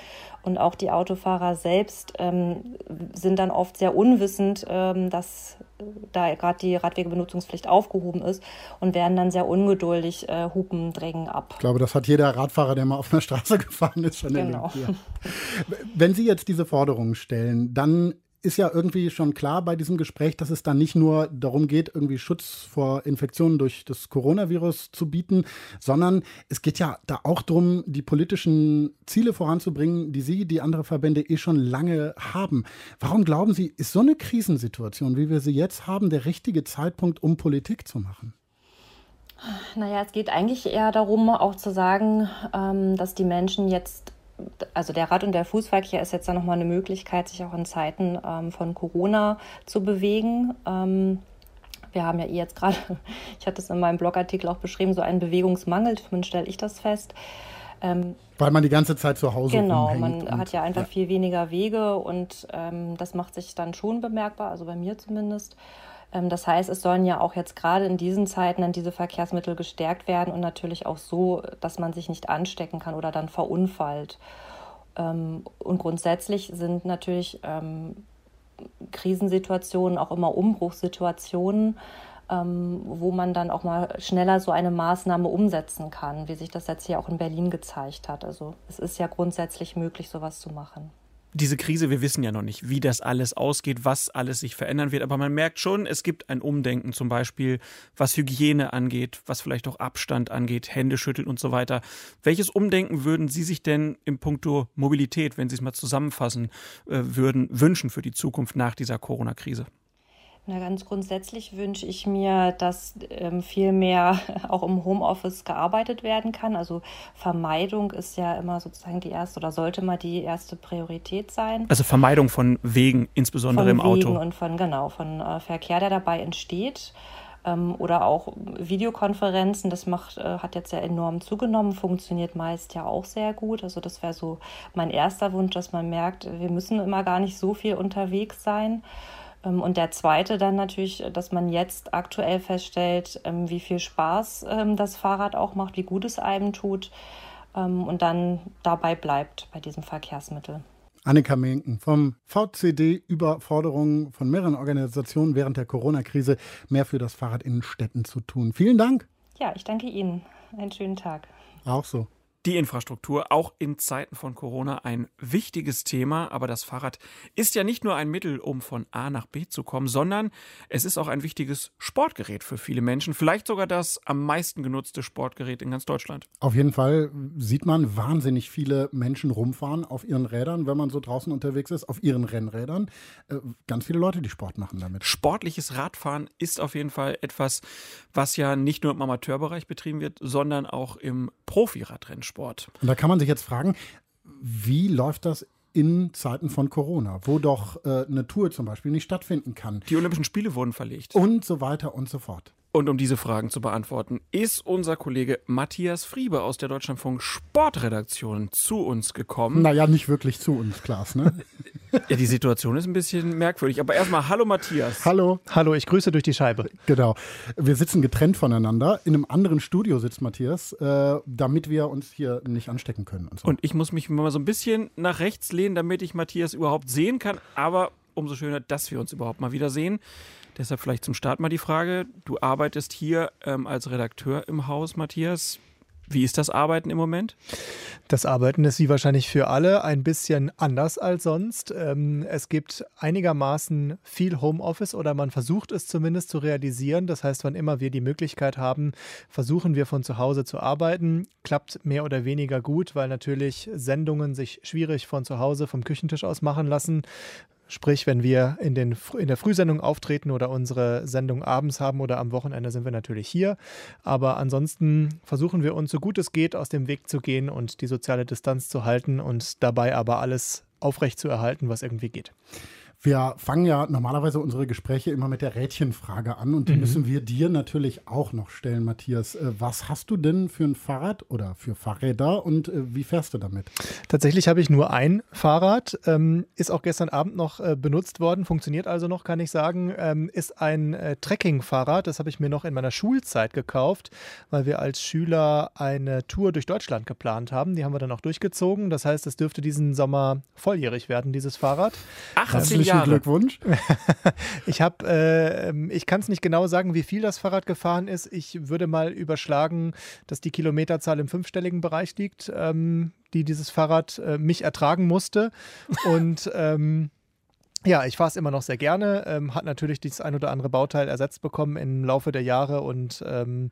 Und auch die Autofahrer selbst ähm, sind dann oft sehr unwissend, ähm, dass da gerade die Radwegebenutzungspflicht aufgehoben ist und werden dann sehr ungeduldig äh, hupen, drängen ab. Ich glaube, das hat jeder Radfahrer, der mal auf einer Straße gefahren ist, schon genau. erlebt. Wenn Sie jetzt diese Forderungen stellen, dann ist ja irgendwie schon klar bei diesem Gespräch, dass es da nicht nur darum geht, irgendwie Schutz vor Infektionen durch das Coronavirus zu bieten, sondern es geht ja da auch darum, die politischen Ziele voranzubringen, die Sie, die andere Verbände eh schon lange haben. Warum glauben Sie, ist so eine Krisensituation, wie wir sie jetzt haben, der richtige Zeitpunkt, um Politik zu machen? Naja, es geht eigentlich eher darum, auch zu sagen, ähm, dass die Menschen jetzt also der Rad- und der Fußverkehr ist jetzt dann nochmal eine Möglichkeit, sich auch in Zeiten ähm, von Corona zu bewegen. Ähm, wir haben ja eh jetzt gerade, ich hatte es in meinem Blogartikel auch beschrieben, so einen Bewegungsmangel, zumindest stelle ich das fest. Ähm, Weil man die ganze Zeit zu Hause Genau, man hat ja einfach ja. viel weniger Wege und ähm, das macht sich dann schon bemerkbar, also bei mir zumindest. Ähm, das heißt, es sollen ja auch jetzt gerade in diesen Zeiten dann diese Verkehrsmittel gestärkt werden und natürlich auch so, dass man sich nicht anstecken kann oder dann verunfallt. Ähm, und grundsätzlich sind natürlich ähm, Krisensituationen auch immer Umbruchssituationen, wo man dann auch mal schneller so eine Maßnahme umsetzen kann, wie sich das jetzt hier auch in Berlin gezeigt hat. Also es ist ja grundsätzlich möglich, sowas zu machen diese Krise, wir wissen ja noch nicht, wie das alles ausgeht, was alles sich verändern wird, aber man merkt schon, es gibt ein Umdenken, zum Beispiel was Hygiene angeht, was vielleicht auch Abstand angeht, Hände schütteln und so weiter. Welches Umdenken würden Sie sich denn im Puncto Mobilität, wenn Sie es mal zusammenfassen äh, würden, wünschen für die Zukunft nach dieser Corona-Krise? Na, ganz grundsätzlich wünsche ich mir, dass ähm, viel mehr auch im Homeoffice gearbeitet werden kann. Also Vermeidung ist ja immer sozusagen die erste oder sollte mal die erste Priorität sein. Also Vermeidung von Wegen, insbesondere von im Auto. Wegen und von genau von äh, Verkehr, der dabei entsteht. Ähm, oder auch Videokonferenzen, das macht, äh, hat jetzt ja enorm zugenommen, funktioniert meist ja auch sehr gut. Also das wäre so mein erster Wunsch, dass man merkt, wir müssen immer gar nicht so viel unterwegs sein. Ähm, und der zweite dann natürlich, dass man jetzt aktuell feststellt, ähm, wie viel Spaß ähm, das Fahrrad auch macht, wie gut es einem tut und dann dabei bleibt bei diesem Verkehrsmittel. Annika Menken vom VCD über Forderungen von mehreren Organisationen während der Corona-Krise mehr für das Fahrrad in Städten zu tun. Vielen Dank. Ja, ich danke Ihnen. Einen schönen Tag. Auch so. Die Infrastruktur, auch in Zeiten von Corona ein wichtiges Thema, aber das Fahrrad ist ja nicht nur ein Mittel, um von A nach B zu kommen, sondern es ist auch ein wichtiges Sportgerät für viele Menschen, vielleicht sogar das am meisten genutzte Sportgerät in ganz Deutschland. Auf jeden Fall sieht man wahnsinnig viele Menschen rumfahren auf ihren Rädern, wenn man so draußen unterwegs ist, auf ihren Rennrädern. Äh, ganz viele Leute, die Sport machen damit. Sportliches Radfahren ist auf jeden Fall etwas, was ja nicht nur im Amateurbereich betrieben wird, sondern auch im Profiradrennsport. Sport. Und da kann man sich jetzt fragen, wie läuft das in Zeiten von Corona, wo doch äh, eine Tour zum Beispiel nicht stattfinden kann. Die Olympischen Spiele wurden verlegt. Und so weiter und so fort. Und um diese Fragen zu beantworten, ist unser Kollege Matthias Friebe aus der Deutschlandfunk Sportredaktion zu uns gekommen. Naja, nicht wirklich zu uns, Klaas, ne? ja, die Situation ist ein bisschen merkwürdig. Aber erstmal, hallo Matthias. Hallo. Hallo, ich grüße durch die Scheibe. Genau. Wir sitzen getrennt voneinander. In einem anderen Studio sitzt Matthias, äh, damit wir uns hier nicht anstecken können. Und, so. und ich muss mich mal so ein bisschen nach rechts lehnen, damit ich Matthias überhaupt sehen kann. Aber umso schöner, dass wir uns überhaupt mal wieder sehen. Deshalb vielleicht zum Start mal die Frage. Du arbeitest hier ähm, als Redakteur im Haus, Matthias. Wie ist das Arbeiten im Moment? Das Arbeiten ist wie wahrscheinlich für alle ein bisschen anders als sonst. Ähm, es gibt einigermaßen viel Homeoffice oder man versucht es zumindest zu realisieren. Das heißt, wann immer wir die Möglichkeit haben, versuchen wir von zu Hause zu arbeiten. Klappt mehr oder weniger gut, weil natürlich Sendungen sich schwierig von zu Hause vom Küchentisch aus machen lassen. Sprich, wenn wir in, den, in der Frühsendung auftreten oder unsere Sendung abends haben oder am Wochenende sind wir natürlich hier. Aber ansonsten versuchen wir uns so gut es geht aus dem Weg zu gehen und die soziale Distanz zu halten und dabei aber alles aufrecht zu erhalten, was irgendwie geht. Wir fangen ja normalerweise unsere Gespräche immer mit der Rädchenfrage an und die mhm. müssen wir dir natürlich auch noch stellen, Matthias. Äh, was hast du denn für ein Fahrrad oder für Fahrräder und äh, wie fährst du damit? Tatsächlich habe ich nur ein Fahrrad, ähm, ist auch gestern Abend noch äh, benutzt worden, funktioniert also noch, kann ich sagen. Ähm, ist ein Trekking-Fahrrad, das habe ich mir noch in meiner Schulzeit gekauft, weil wir als Schüler eine Tour durch Deutschland geplant haben. Die haben wir dann auch durchgezogen. Das heißt, es dürfte diesen Sommer volljährig werden, dieses Fahrrad. 18 Jahre. Jahre. Glückwunsch. ich habe, äh, ich kann es nicht genau sagen, wie viel das Fahrrad gefahren ist. Ich würde mal überschlagen, dass die Kilometerzahl im fünfstelligen Bereich liegt, ähm, die dieses Fahrrad äh, mich ertragen musste. Und ähm, ja, ich fahre es immer noch sehr gerne, ähm, hat natürlich dieses ein oder andere Bauteil ersetzt bekommen im Laufe der Jahre und ähm,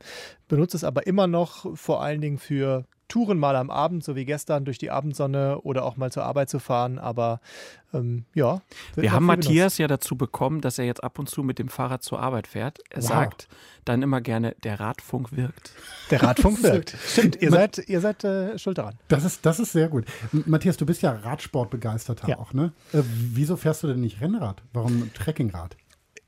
benutze es aber immer noch vor allen Dingen für Touren mal am Abend, so wie gestern, durch die Abendsonne oder auch mal zur Arbeit zu fahren. Aber ähm, ja. Wir haben Matthias benutzt. ja dazu bekommen, dass er jetzt ab und zu mit dem Fahrrad zur Arbeit fährt. Er wow. sagt dann immer gerne, der Radfunk wirkt. Der Radfunk wirkt. Stimmt, ihr seid, ihr seid äh, schuld daran. Das ist, das ist sehr gut. Matthias, du bist ja Radsportbegeisterter ja. auch, ne? Äh, wieso fährst du denn nicht Rennrad? Warum Trekkingrad?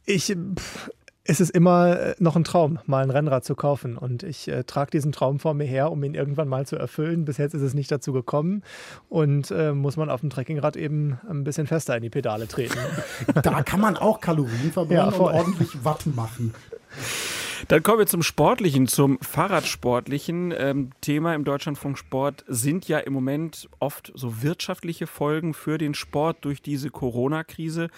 Ich, pff, es ist immer äh, noch ein Traum, mal ein Rennrad zu kaufen. Und ich äh, trage diesen Traum vor mir her, um ihn irgendwann mal zu erfüllen. Bis jetzt ist es nicht dazu gekommen. Und äh, muss man auf dem Trekkingrad eben ein bisschen fester in die Pedale treten. da kann man auch Kalorien verbrennen ja, und ordentlich Watt machen. Dann kommen wir zum Sportlichen, zum Fahrradsportlichen. Ähm, Thema im Deutschlandfunk Sport sind ja im Moment oft so wirtschaftliche Folgen für den Sport durch diese Corona-Krise.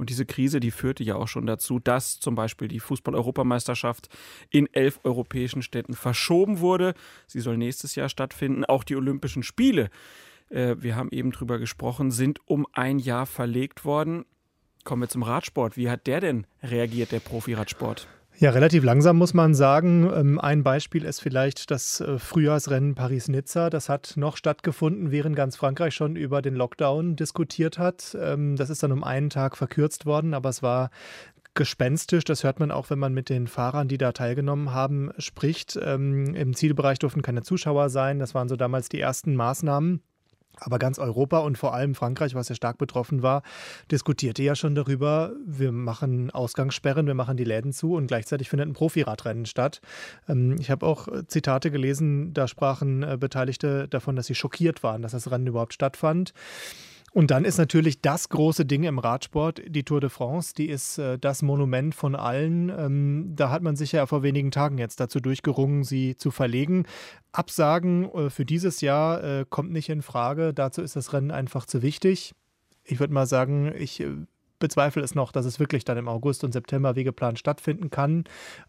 Und diese Krise, die führte ja auch schon dazu, dass zum Beispiel die Fußball-Europameisterschaft in elf europäischen Städten verschoben wurde. Sie soll nächstes Jahr stattfinden. Auch die Olympischen Spiele, äh, wir haben eben drüber gesprochen, sind um ein Jahr verlegt worden. Kommen wir zum Radsport. Wie hat der denn reagiert, der Profiradsport? Ja, relativ langsam muss man sagen. Ähm, ein Beispiel ist vielleicht das äh, Frühjahrsrennen Paris-Nizza. Das hat noch stattgefunden, während ganz Frankreich schon über den Lockdown diskutiert hat. Ähm, das ist dann um einen Tag verkürzt worden, aber es war gespenstisch. Das hört man auch, wenn man mit den Fahrern, die da teilgenommen haben, spricht. Ähm, Im Zielbereich durften keine Zuschauer sein. Das waren so damals die ersten Maßnahmen. Aber ganz Europa und vor allem Frankreich, was ja stark betroffen war, diskutierte ja schon darüber, wir machen Ausgangssperren, wir machen die Läden zu und gleichzeitig findet ein Profiradrennen statt. Ähm, ich habe auch äh, Zitate gelesen, da sprachen äh, Beteiligte davon, dass sie schockiert waren, dass das Rennen überhaupt stattfand. Und dann ist natürlich das große Ding im Radsport die Tour de France. Die ist äh, das Monument von allen. Ähm, da hat man sich ja vor wenigen Tagen jetzt dazu durchgerungen, sie zu verlegen. Absagen äh, für dieses Jahr äh, kommt nicht in Frage. Dazu ist das Rennen einfach zu wichtig. Ich würde mal sagen, ich äh, bezweifle es noch, dass es wirklich dann im August und September wie geplant stattfinden kann.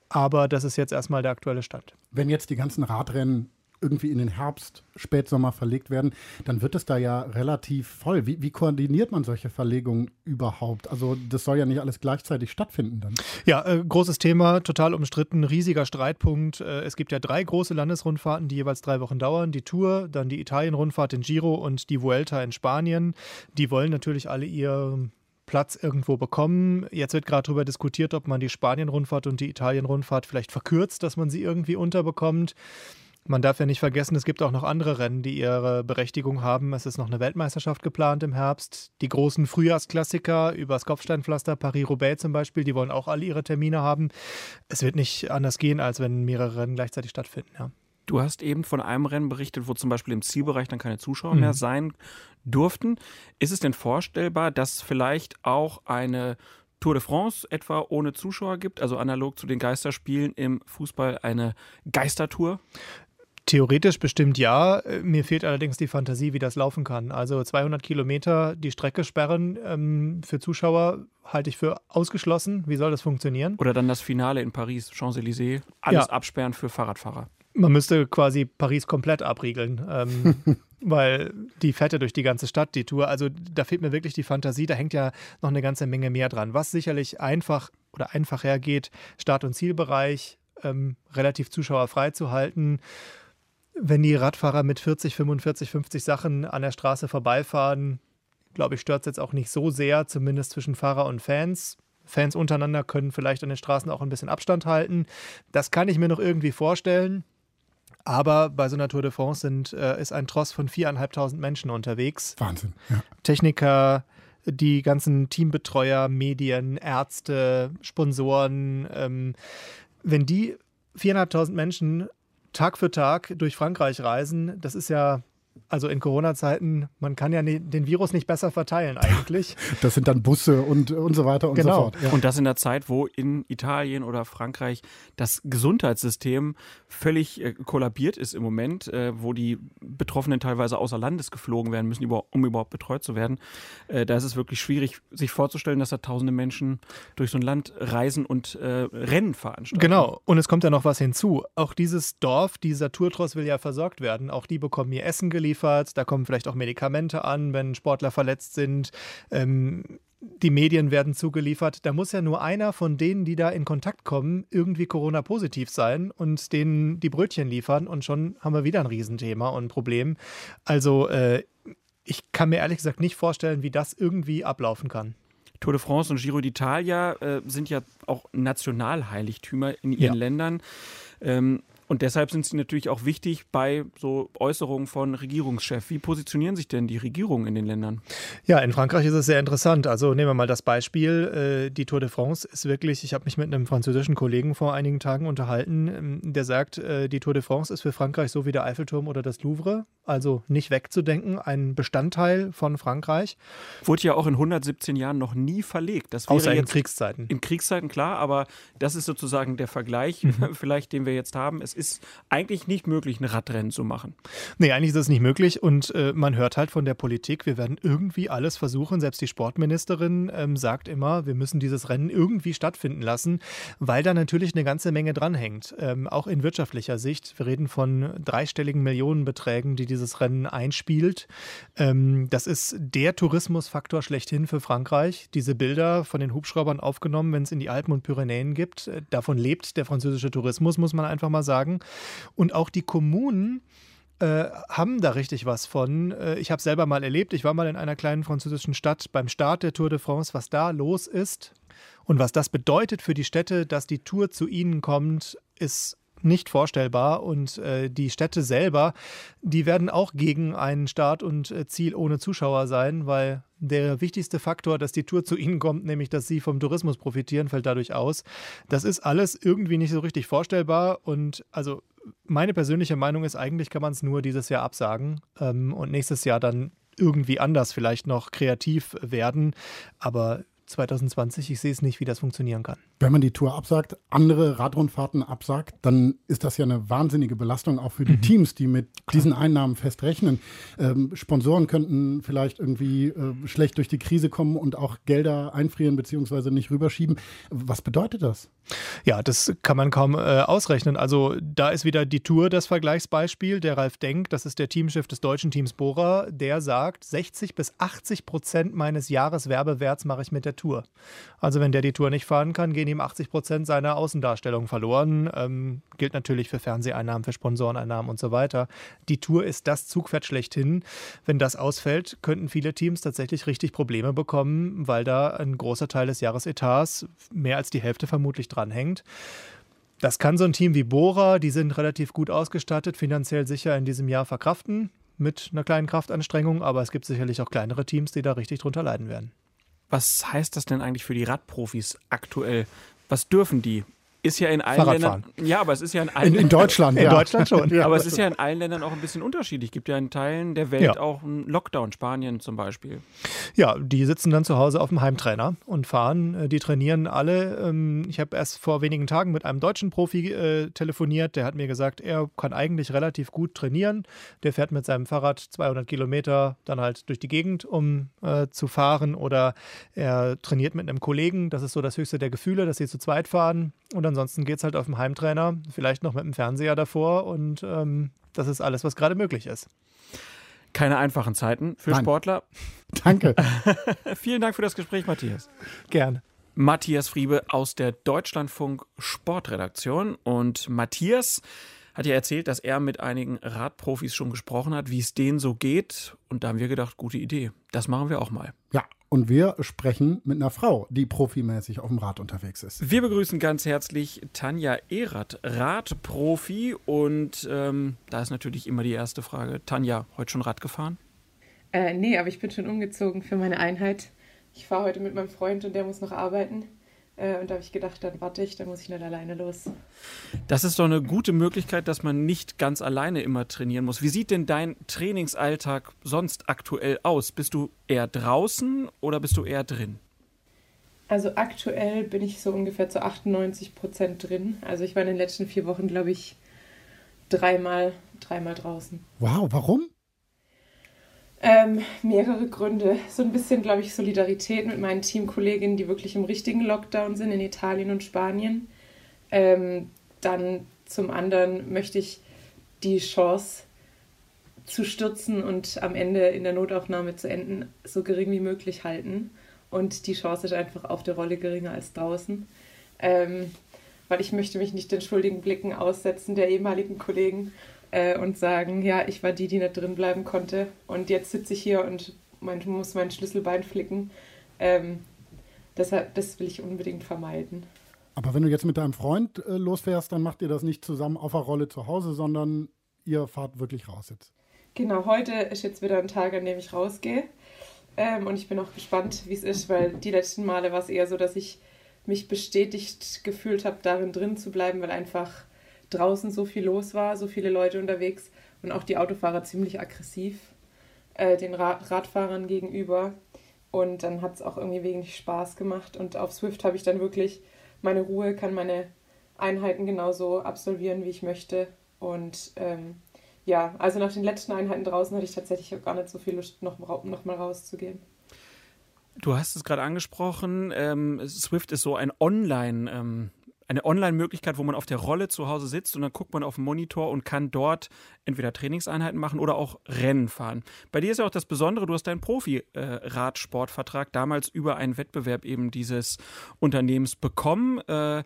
Aber das ist jetzt erstmal der aktuelle Stand. Wenn jetzt die ganzen Radrennen irgendwie in den Herbst, Spätsommer verlegt werden, dann wird es da ja relativ voll. Wie, wie, koordiniert man solche Verlegungen überhaupt? Also das soll ja nicht alles gleichzeitig stattfinden dann. Ja, äh, großes Thema, total umstritten, riesiger Streitpunkt. Äh, es gibt ja drei große Landesrundfahrten, die jeweils drei Wochen dauern. Die Tour, dann die Italien-Rundfahrt, den Giro und die Vuelta in Spanien. Die wollen natürlich alle ihr Platz irgendwo bekommen. Jetzt wird gerade darüber diskutiert, ob man die Spanien-Rundfahrt und die Italien-Rundfahrt vielleicht verkürzt, dass man sie irgendwie unterbekommt. Man darf ja nicht vergessen, es gibt auch noch andere Rennen, die ihre Berechtigung haben. Es ist noch eine Weltmeisterschaft geplant im Herbst. Die großen Frühjahrsklassiker übers Kopfsteinpflaster, Paris-Roubaix zum Beispiel, die wollen auch alle ihre Termine haben. Es wird nicht anders gehen, als wenn mehrere Rennen gleichzeitig stattfinden. Ja. Du hast eben von einem Rennen berichtet, wo zum Beispiel im Zielbereich dann keine Zuschauer mhm. mehr sein durften. Ist es denn vorstellbar, dass vielleicht auch eine Tour de France etwa ohne Zuschauer gibt, also analog zu den Geisterspielen im Fußball eine Geistertour? Theoretisch bestimmt ja. Mir fehlt allerdings die Fantasie, wie das laufen kann. Also 200 Kilometer die Strecke sperren ähm, für Zuschauer halte ich für ausgeschlossen. Wie soll das funktionieren? Oder dann das Finale in Paris, Champs-Élysées, alles ja. absperren für Fahrradfahrer. Man müsste quasi Paris komplett abriegeln, ähm, weil die fette durch die ganze Stadt, die Tour. Also da fehlt mir wirklich die Fantasie, da hängt ja noch eine ganze Menge mehr dran. Was sicherlich einfach oder einfach hergeht, Start- und Zielbereich ähm, relativ zuschauerfrei zu halten. Wenn die Radfahrer mit 40, 45, 50 Sachen an der Straße vorbeifahren, glaube ich, stört es jetzt auch nicht so sehr, zumindest zwischen Fahrer und Fans. Fans untereinander können vielleicht an den Straßen auch ein bisschen Abstand halten. Das kann ich mir noch irgendwie vorstellen. Aber bei so einer Tour de France sind, äh, ist ein Tross von viereinhalbtausend Menschen unterwegs. Wahnsinn. Ja. Techniker, die ganzen Teambetreuer, Medien, Ärzte, Sponsoren. Ähm, wenn die viereinhalbtausend Menschen Tag für Tag durch Frankreich reisen, das ist ja also in Corona-Zeiten, man kann ja den Virus nicht besser verteilen eigentlich. Das sind dann Busse und, und so weiter und genau. so fort. Ja. Und das in der Zeit, wo in Italien oder Frankreich das Gesundheitssystem völlig äh, kollabiert ist im Moment, äh, wo die Betroffenen teilweise außer Landes geflogen werden müssen, um überhaupt betreut zu werden. Äh, da ist es wirklich schwierig, sich vorzustellen, dass da tausende Menschen durch so ein Land reisen und äh, Rennen veranstalten. Genau. Und es kommt ja noch was hinzu. Auch dieses Dorf, dieser Tourtross will ja versorgt werden. Auch die bekommen ihr Essen geliefert geliefert. Da kommen vielleicht auch Medikamente an, wenn Sportler verletzt sind. Ähm, die Medien werden zugeliefert. Da muss ja nur einer von denen, die da in Kontakt kommen, irgendwie Corona-positiv sein und denen die Brötchen liefern und schon haben wir wieder ein Riesenthema und ein Problem. Also äh, ich kann mir ehrlich gesagt nicht vorstellen, wie das irgendwie ablaufen kann. Tour de France und Giro d'Italia äh, sind ja auch Nationalheiligtümer in ihren ja. Ländern. Ähm, und deshalb sind sie natürlich auch wichtig bei so Äußerungen von Regierungschefs. Wie positionieren sich denn die Regierungen in den Ländern? Ja, in Frankreich ist es sehr interessant. Also nehmen wir mal das Beispiel. Äh, die Tour de France ist wirklich, ich habe mich mit einem französischen Kollegen vor einigen Tagen unterhalten, ähm, der sagt, äh, die Tour de France ist für Frankreich so wie der Eiffelturm oder das Louvre. Also nicht wegzudenken, ein Bestandteil von Frankreich. Wurde ja auch in 117 Jahren noch nie verlegt. Das Außer in Kriegszeiten. In Kriegszeiten, klar, aber das ist sozusagen der Vergleich, mhm. vielleicht, den wir jetzt haben. Es ist eigentlich nicht möglich, ein Radrennen zu machen. Nee, eigentlich ist es nicht möglich und äh, man hört halt von der Politik, wir werden irgendwie alles versuchen. Selbst die Sportministerin ähm, sagt immer, wir müssen dieses Rennen irgendwie stattfinden lassen, weil da natürlich eine ganze Menge dranhängt. Ähm, auch in wirtschaftlicher Sicht. Wir reden von dreistelligen Millionenbeträgen, die dieses Rennen einspielt. Ähm, das ist der Tourismusfaktor schlechthin für Frankreich. Diese Bilder von den Hubschraubern aufgenommen, wenn es in die Alpen und Pyrenäen gibt. Äh, davon lebt der französische Tourismus, muss man einfach mal sagen. Und auch die Kommunen äh, haben da richtig was von. Äh, ich habe selber mal erlebt, ich war mal in einer kleinen französischen Stadt beim Start der Tour de France, was da los ist. Und was das bedeutet für die Städte, dass die Tour zu ihnen kommt, ist nicht vorstellbar. Und äh, die Städte selber, die werden auch gegen einen Start und äh, Ziel ohne Zuschauer sein, weil der wichtigste Faktor, dass die Tour zu ihnen kommt, nämlich dass sie vom Tourismus profitieren, fällt dadurch aus. Das ist alles irgendwie nicht so richtig vorstellbar und also meine persönliche Meinung ist, eigentlich kann man es nur dieses Jahr absagen ähm, und nächstes Jahr dann irgendwie anders vielleicht noch kreativ werden. Aber 2020. Ich sehe es nicht, wie das funktionieren kann. Wenn man die Tour absagt, andere Radrundfahrten absagt, dann ist das ja eine wahnsinnige Belastung auch für die mhm. Teams, die mit diesen Einnahmen fest rechnen. Ähm, Sponsoren könnten vielleicht irgendwie äh, schlecht durch die Krise kommen und auch Gelder einfrieren bzw. nicht rüberschieben. Was bedeutet das? Ja, das kann man kaum äh, ausrechnen. Also da ist wieder die Tour das Vergleichsbeispiel. Der Ralf Denk, das ist der Teamchef des deutschen Teams Bora, der sagt, 60 bis 80 Prozent meines Jahreswerbewerts mache ich mit der Tour. Also wenn der die Tour nicht fahren kann, gehen ihm 80 Prozent seiner Außendarstellung verloren. Ähm, gilt natürlich für Fernseheinnahmen, für Sponsoreneinnahmen und so weiter. Die Tour ist das Zugpferd schlechthin. Wenn das ausfällt, könnten viele Teams tatsächlich richtig Probleme bekommen, weil da ein großer Teil des Jahresetats, mehr als die Hälfte vermutlich dranhängt. Das kann so ein Team wie Bora, die sind relativ gut ausgestattet, finanziell sicher in diesem Jahr verkraften mit einer kleinen Kraftanstrengung, aber es gibt sicherlich auch kleinere Teams, die da richtig drunter leiden werden. Was heißt das denn eigentlich für die Radprofis aktuell? Was dürfen die? Ist ja in allen Ländern. Ja, aber es ist ja in allen In, in Deutschland, In Deutschland schon. ja. Aber es ist ja in allen Ländern auch ein bisschen unterschiedlich. Es gibt ja in Teilen der Welt ja. auch einen Lockdown, Spanien zum Beispiel. Ja, die sitzen dann zu Hause auf dem Heimtrainer und fahren. Äh, die trainieren alle. Ähm, ich habe erst vor wenigen Tagen mit einem deutschen Profi äh, telefoniert. Der hat mir gesagt, er kann eigentlich relativ gut trainieren. Der fährt mit seinem Fahrrad 200 Kilometer dann halt durch die Gegend, um äh, zu fahren. Oder er trainiert mit einem Kollegen. Das ist so das höchste der Gefühle, dass sie zu zweit fahren. Und ansonsten geht es halt auf dem Heimtrainer, vielleicht noch mit dem Fernseher davor und ähm, das ist alles, was gerade möglich ist. Keine einfachen Zeiten für Nein. Sportler. Danke. Vielen Dank für das Gespräch, Matthias. Gerne. Matthias Friebe aus der Deutschlandfunk Sportredaktion. Und Matthias hat ja erzählt, dass er mit einigen Radprofis schon gesprochen hat, wie es denen so geht. Und da haben wir gedacht, gute Idee. Das machen wir auch mal. Ja, und wir sprechen mit einer Frau, die profimäßig auf dem Rad unterwegs ist. Wir begrüßen ganz herzlich Tanja Erath, Radprofi. Und ähm, da ist natürlich immer die erste Frage. Tanja, heute schon Rad gefahren? Äh, nee, aber ich bin schon umgezogen für meine Einheit. Ich fahre heute mit meinem Freund und der muss noch arbeiten. Äh, und da habe ich gedacht, dann warte ich, dann muss ich nicht alleine los. Das ist doch eine gute Möglichkeit, dass man nicht ganz alleine immer trainieren muss. Wie sieht denn dein Trainingsalltag sonst aktuell aus? Bist du eher draußen oder bist du eher drin? Also aktuell bin ich so ungefähr zu 98 Prozent drin. Also ich war in den letzten vier Wochen, glaube ich, dreimal, dreimal draußen. Wow, warum? Ähm, mehrere Gründe. So ein bisschen, glaube ich, Solidarität mit meinen Teamkolleginnen, die wirklich im richtigen Lockdown sind in Italien und Spanien. Ähm, dann zum anderen möchte ich die Chance zu stürzen und am Ende in der Notaufnahme zu enden, so gering wie möglich halten. Und die Chance ist einfach auf der Rolle geringer als draußen. Ähm, weil ich möchte mich nicht den schuldigen Blicken aussetzen der ehemaligen Kollegen äh, und sagen, ja, ich war die, die nicht drin bleiben konnte und jetzt sitze ich hier und mein, muss mein Schlüsselbein flicken. Ähm, deshalb, das will ich unbedingt vermeiden. Aber wenn du jetzt mit deinem Freund äh, losfährst, dann macht ihr das nicht zusammen auf der Rolle zu Hause, sondern ihr fahrt wirklich raus jetzt. Genau, heute ist jetzt wieder ein Tag, an dem ich rausgehe. Ähm, und ich bin auch gespannt, wie es ist, weil die letzten Male war es eher so, dass ich mich bestätigt gefühlt habe, darin drin zu bleiben, weil einfach draußen so viel los war, so viele Leute unterwegs und auch die Autofahrer ziemlich aggressiv äh, den Ra Radfahrern gegenüber. Und dann hat es auch irgendwie wenig Spaß gemacht. Und auf Swift habe ich dann wirklich meine Ruhe, kann meine Einheiten genauso absolvieren, wie ich möchte. Und ähm, ja, also nach den letzten Einheiten draußen hatte ich tatsächlich auch gar nicht so viel Lust, noch, noch rauszugehen. Du hast es gerade angesprochen, ähm, Swift ist so ein Online- ähm, eine Online-Möglichkeit, wo man auf der Rolle zu Hause sitzt und dann guckt man auf den Monitor und kann dort entweder Trainingseinheiten machen oder auch Rennen fahren. Bei dir ist ja auch das Besondere, du hast deinen Profi-Radsportvertrag damals über einen Wettbewerb eben dieses Unternehmens bekommen. Äh,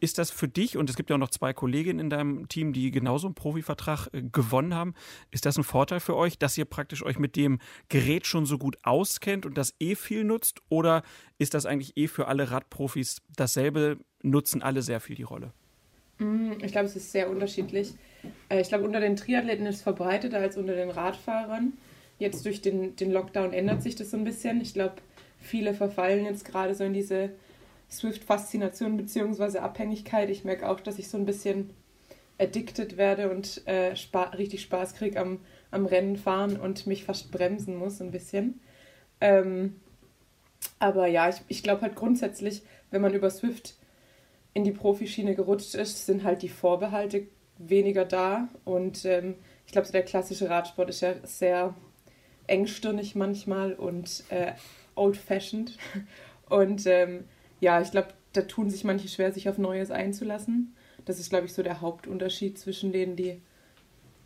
ist das für dich, und es gibt ja auch noch zwei Kolleginnen in deinem Team, die genauso einen Profivertrag äh, gewonnen haben, ist das ein Vorteil für euch, dass ihr praktisch euch mit dem Gerät schon so gut auskennt und das eh viel nutzt? Oder ist das eigentlich eh für alle Radprofis dasselbe, nutzen alle sehr viel die Rolle? Mm, ich glaube, es ist sehr unterschiedlich. Äh, ich glaube, unter den Triathleten ist es verbreiteter als unter den Radfahrern. Jetzt durch den, den Lockdown ändert sich das so ein bisschen. Ich glaube, viele verfallen jetzt gerade so in diese Swift-Faszination bzw. Abhängigkeit. Ich merke auch, dass ich so ein bisschen addicted werde und äh, spa richtig Spaß kriege am, am Rennen fahren und mich fast bremsen muss ein bisschen. Ähm, aber ja, ich, ich glaube halt grundsätzlich, wenn man über Swift in die Profischiene gerutscht ist, sind halt die Vorbehalte weniger da. Und ähm, ich glaube, so der klassische Radsport ist ja sehr engstirnig manchmal und äh, old-fashioned. Und ähm, ja, ich glaube, da tun sich manche schwer, sich auf Neues einzulassen. Das ist, glaube ich, so der Hauptunterschied zwischen denen, die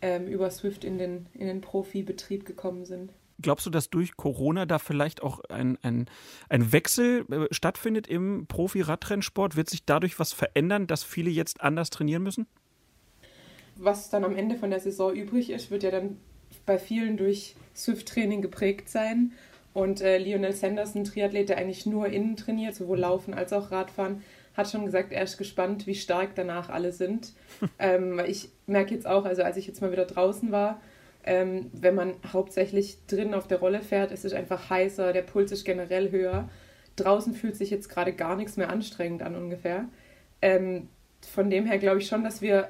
ähm, über Swift in den, in den Profibetrieb gekommen sind. Glaubst du, dass durch Corona da vielleicht auch ein, ein, ein Wechsel äh, stattfindet im Profi-Radrennsport? Wird sich dadurch was verändern, dass viele jetzt anders trainieren müssen? Was dann am Ende von der Saison übrig ist, wird ja dann bei vielen durch Swift-Training geprägt sein. Und äh, Lionel Sanders, ein Triathlet, der eigentlich nur innen trainiert, sowohl Laufen als auch Radfahren, hat schon gesagt, er ist gespannt, wie stark danach alle sind. ähm, ich merke jetzt auch, also als ich jetzt mal wieder draußen war, ähm, wenn man hauptsächlich drin auf der Rolle fährt, es ist einfach heißer, der Puls ist generell höher. Draußen fühlt sich jetzt gerade gar nichts mehr anstrengend an ungefähr. Ähm, von dem her glaube ich schon, dass wir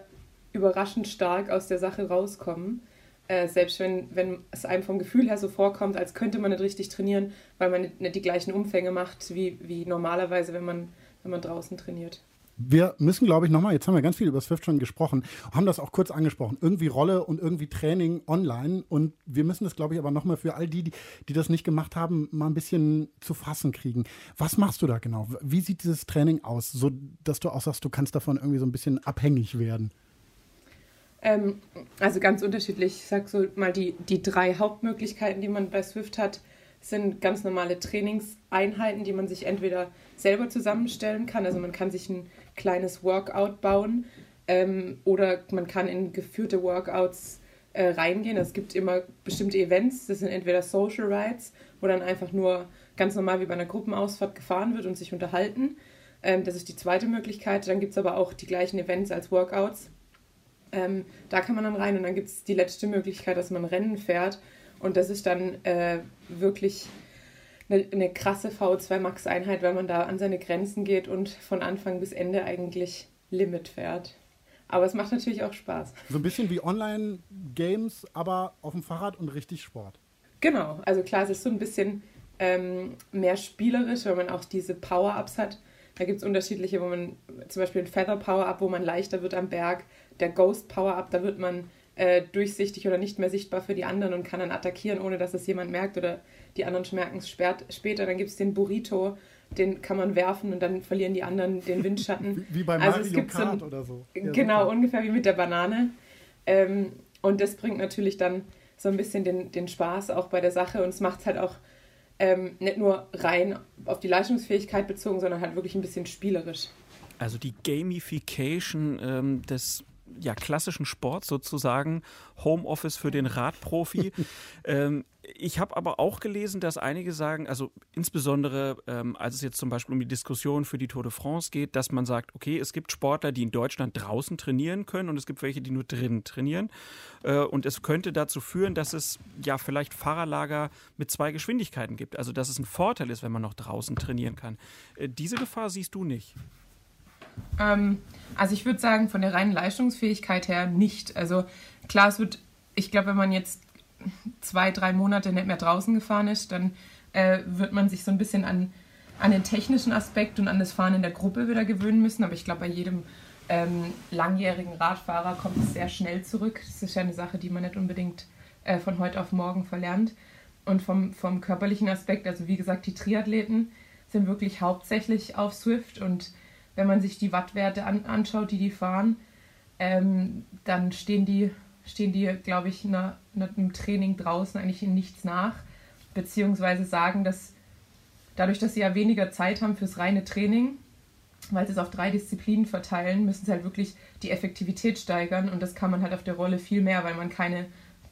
überraschend stark aus der Sache rauskommen. Äh, selbst wenn, wenn es einem vom Gefühl her so vorkommt, als könnte man nicht richtig trainieren, weil man nicht, nicht die gleichen Umfänge macht wie, wie normalerweise, wenn man, wenn man draußen trainiert. Wir müssen, glaube ich, nochmal, jetzt haben wir ganz viel über Swift schon gesprochen, haben das auch kurz angesprochen, irgendwie Rolle und irgendwie Training online. Und wir müssen das, glaube ich, aber nochmal für all die, die, die das nicht gemacht haben, mal ein bisschen zu fassen kriegen. Was machst du da genau? Wie sieht dieses Training aus, so dass du auch sagst, du kannst davon irgendwie so ein bisschen abhängig werden? Ähm, also ganz unterschiedlich. Ich sage so mal, die, die drei Hauptmöglichkeiten, die man bei Swift hat, sind ganz normale Trainingseinheiten, die man sich entweder selber zusammenstellen kann. Also man kann sich ein kleines Workout bauen ähm, oder man kann in geführte Workouts äh, reingehen. Es gibt immer bestimmte Events, das sind entweder Social Rides, wo dann einfach nur ganz normal wie bei einer Gruppenausfahrt gefahren wird und sich unterhalten. Ähm, das ist die zweite Möglichkeit. Dann gibt es aber auch die gleichen Events als Workouts. Ähm, da kann man dann rein und dann gibt es die letzte Möglichkeit, dass man Rennen fährt und das ist dann äh, wirklich eine, eine krasse VO2 Max-Einheit, weil man da an seine Grenzen geht und von Anfang bis Ende eigentlich Limit fährt. Aber es macht natürlich auch Spaß. So ein bisschen wie Online-Games, aber auf dem Fahrrad und richtig Sport. Genau, also klar, es ist so ein bisschen ähm, mehr spielerisch, weil man auch diese Power-Ups hat. Da gibt es unterschiedliche, wo man zum Beispiel ein Feather Power-Up, wo man leichter wird am Berg der Ghost Power-Up, da wird man äh, durchsichtig oder nicht mehr sichtbar für die anderen und kann dann attackieren, ohne dass es jemand merkt oder die anderen merken es später. Dann gibt es den Burrito, den kann man werfen und dann verlieren die anderen den Windschatten. wie, wie bei Mario also Kart so, oder so. Ja, genau, super. ungefähr wie mit der Banane. Ähm, und das bringt natürlich dann so ein bisschen den, den Spaß auch bei der Sache und es macht es halt auch ähm, nicht nur rein auf die Leistungsfähigkeit bezogen, sondern halt wirklich ein bisschen spielerisch. Also die Gamification ähm, des ja, klassischen Sport sozusagen, Homeoffice für den Radprofi. ähm, ich habe aber auch gelesen, dass einige sagen, also insbesondere ähm, als es jetzt zum Beispiel um die Diskussion für die Tour de France geht, dass man sagt, okay, es gibt Sportler, die in Deutschland draußen trainieren können und es gibt welche, die nur drinnen trainieren. Äh, und es könnte dazu führen, dass es ja vielleicht Fahrerlager mit zwei Geschwindigkeiten gibt. Also dass es ein Vorteil ist, wenn man noch draußen trainieren kann. Äh, diese Gefahr siehst du nicht. Ähm, also ich würde sagen, von der reinen Leistungsfähigkeit her nicht. Also klar, es wird, ich glaube, wenn man jetzt zwei, drei Monate nicht mehr draußen gefahren ist, dann äh, wird man sich so ein bisschen an, an den technischen Aspekt und an das Fahren in der Gruppe wieder gewöhnen müssen. Aber ich glaube, bei jedem ähm, langjährigen Radfahrer kommt es sehr schnell zurück. Das ist ja eine Sache, die man nicht unbedingt äh, von heute auf morgen verlernt. Und vom, vom körperlichen Aspekt, also wie gesagt, die Triathleten sind wirklich hauptsächlich auf Swift und wenn man sich die Wattwerte an, anschaut, die die fahren, ähm, dann stehen die, stehen die glaube ich, einer, einem Training draußen eigentlich in nichts nach. Beziehungsweise sagen, dass dadurch, dass sie ja weniger Zeit haben fürs reine Training, weil sie es auf drei Disziplinen verteilen, müssen sie halt wirklich die Effektivität steigern und das kann man halt auf der Rolle viel mehr, weil man keine,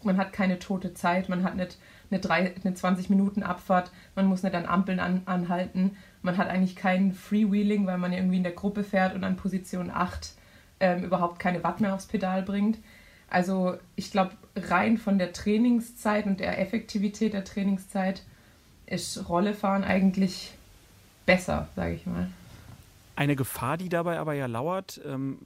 man hat keine tote Zeit, man hat nicht eine, eine 20 Minuten Abfahrt, man muss nicht an Ampeln an, anhalten, man hat eigentlich kein Freewheeling, weil man irgendwie in der Gruppe fährt und an Position 8 ähm, überhaupt keine Watt mehr aufs Pedal bringt. Also ich glaube, rein von der Trainingszeit und der Effektivität der Trainingszeit ist Rollefahren eigentlich besser, sage ich mal. Eine Gefahr, die dabei aber ja lauert, ähm,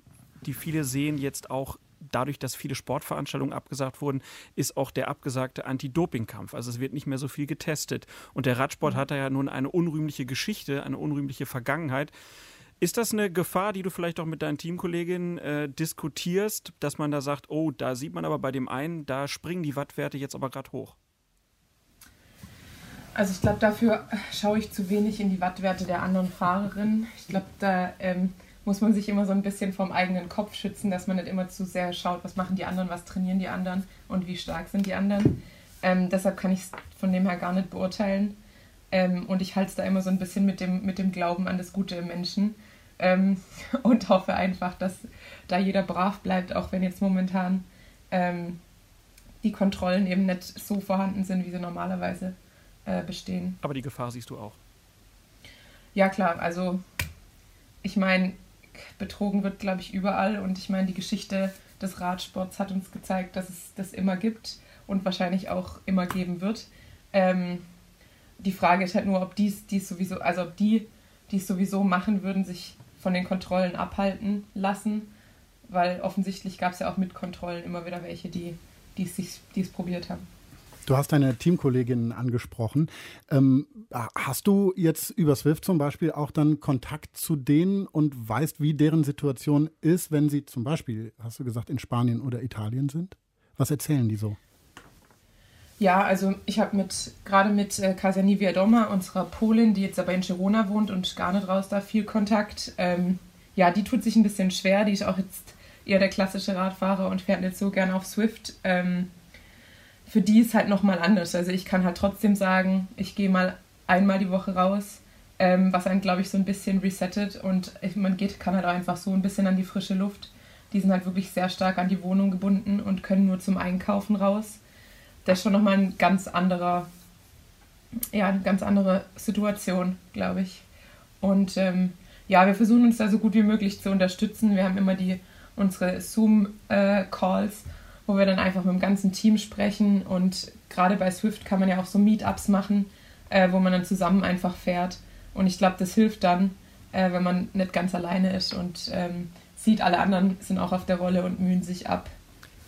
die viele sehen jetzt auch dadurch, dass viele Sportveranstaltungen abgesagt wurden, ist auch der abgesagte Anti-Doping-Kampf. Also es wird nicht mehr so viel getestet. Und der Radsport mhm. hat da ja nun eine unrühmliche Geschichte, eine unrühmliche Vergangenheit. Ist das eine Gefahr, die du vielleicht auch mit deinen Teamkolleginnen äh, diskutierst, dass man da sagt, oh, da sieht man aber bei dem einen, da springen die Wattwerte jetzt aber gerade hoch? Also ich glaube, dafür schaue ich zu wenig in die Wattwerte der anderen Fahrerinnen. Ich glaube, da ähm, muss man sich immer so ein bisschen vom eigenen Kopf schützen, dass man nicht immer zu sehr schaut, was machen die anderen, was trainieren die anderen und wie stark sind die anderen. Ähm, deshalb kann ich es von dem her gar nicht beurteilen. Ähm, und ich halte es da immer so ein bisschen mit dem, mit dem Glauben an das Gute im Menschen. Ähm, und hoffe einfach, dass da jeder brav bleibt, auch wenn jetzt momentan ähm, die Kontrollen eben nicht so vorhanden sind, wie sie normalerweise äh, bestehen. Aber die Gefahr siehst du auch. Ja, klar. Also ich meine, betrogen wird, glaube ich, überall. Und ich meine, die Geschichte des Radsports hat uns gezeigt, dass es das immer gibt und wahrscheinlich auch immer geben wird. Ähm, die Frage ist halt nur, ob dies, dies sowieso, also ob die, die es sowieso machen würden, sich von den Kontrollen abhalten lassen, weil offensichtlich gab es ja auch mit Kontrollen immer wieder welche, die, die, es, sich, die es probiert haben. Du hast deine Teamkolleginnen angesprochen. Ähm, hast du jetzt über Swift zum Beispiel auch dann Kontakt zu denen und weißt, wie deren Situation ist, wenn sie zum Beispiel, hast du gesagt, in Spanien oder Italien sind? Was erzählen die so? Ja, also ich habe mit gerade mit äh, Kasani Wiadoma, unserer Polin, die jetzt aber in Girona wohnt und gar nicht raus da, viel Kontakt. Ähm, ja, die tut sich ein bisschen schwer. Die ist auch jetzt eher der klassische Radfahrer und fährt nicht so gerne auf Swift. Ähm, für die ist halt nochmal anders. Also ich kann halt trotzdem sagen, ich gehe mal einmal die Woche raus, ähm, was einen, glaube ich, so ein bisschen resettet und man geht, kann halt auch einfach so ein bisschen an die frische Luft. Die sind halt wirklich sehr stark an die Wohnung gebunden und können nur zum Einkaufen raus. Das ist schon nochmal ein ganz anderer, ja, eine ganz andere Situation, glaube ich. Und ähm, ja, wir versuchen uns da so gut wie möglich zu unterstützen. Wir haben immer die unsere Zoom-Calls, äh, wo wir dann einfach mit dem ganzen Team sprechen. Und gerade bei Swift kann man ja auch so Meetups machen, äh, wo man dann zusammen einfach fährt. Und ich glaube, das hilft dann, äh, wenn man nicht ganz alleine ist und ähm, sieht, alle anderen sind auch auf der Rolle und mühen sich ab.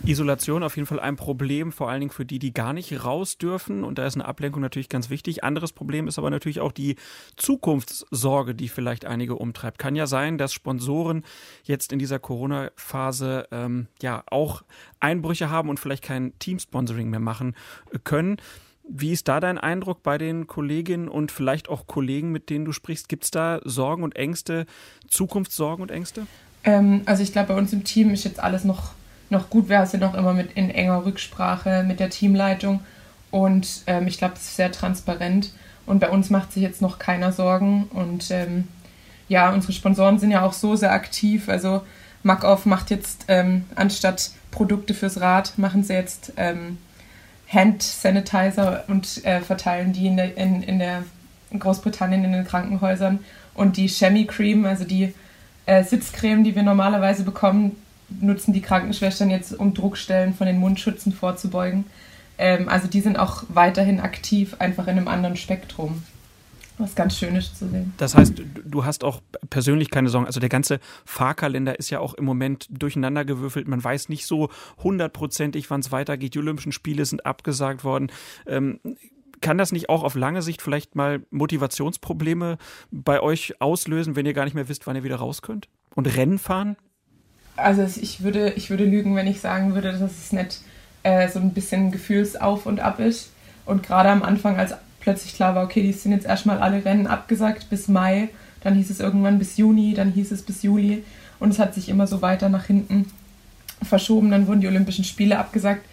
Isolation auf jeden Fall ein Problem, vor allen Dingen für die, die gar nicht raus dürfen. Und da ist eine Ablenkung natürlich ganz wichtig. Anderes Problem ist aber natürlich auch die Zukunftssorge, die vielleicht einige umtreibt. Kann ja sein, dass Sponsoren jetzt in dieser Corona-Phase ähm, ja auch Einbrüche haben und vielleicht kein Teamsponsoring mehr machen können. Wie ist da dein Eindruck bei den Kolleginnen und vielleicht auch Kollegen, mit denen du sprichst? Gibt es da Sorgen und Ängste, Zukunftssorgen und Ängste? Ähm, also ich glaube, bei uns im Team ist jetzt alles noch noch gut wäre, sind auch immer mit in enger Rücksprache mit der Teamleitung. Und ähm, ich glaube, es ist sehr transparent. Und bei uns macht sich jetzt noch keiner Sorgen. Und ähm, ja, unsere Sponsoren sind ja auch so sehr aktiv. Also Makoff macht jetzt ähm, anstatt Produkte fürs Rad, machen sie jetzt ähm, Hand Sanitizer und äh, verteilen die in der, in, in der Großbritannien in den Krankenhäusern. Und die Chemie Cream, also die äh, Sitzcreme, die wir normalerweise bekommen, nutzen die Krankenschwestern jetzt, um Druckstellen von den Mundschützen vorzubeugen. Ähm, also die sind auch weiterhin aktiv, einfach in einem anderen Spektrum. Was ganz schön ist zu sehen. Das heißt, du hast auch persönlich keine Sorgen. Also der ganze Fahrkalender ist ja auch im Moment durcheinandergewürfelt. Man weiß nicht so hundertprozentig, wann es weitergeht. Die Olympischen Spiele sind abgesagt worden. Ähm, kann das nicht auch auf lange Sicht vielleicht mal Motivationsprobleme bei euch auslösen, wenn ihr gar nicht mehr wisst, wann ihr wieder raus könnt? Und Rennen fahren? Also ich würde, ich würde lügen, wenn ich sagen würde, dass es nicht äh, so ein bisschen Gefühlsauf und ab ist. Und gerade am Anfang, als plötzlich klar war, okay, die sind jetzt erstmal alle Rennen abgesagt bis Mai, dann hieß es irgendwann bis Juni, dann hieß es bis Juli und es hat sich immer so weiter nach hinten verschoben. Dann wurden die Olympischen Spiele abgesagt.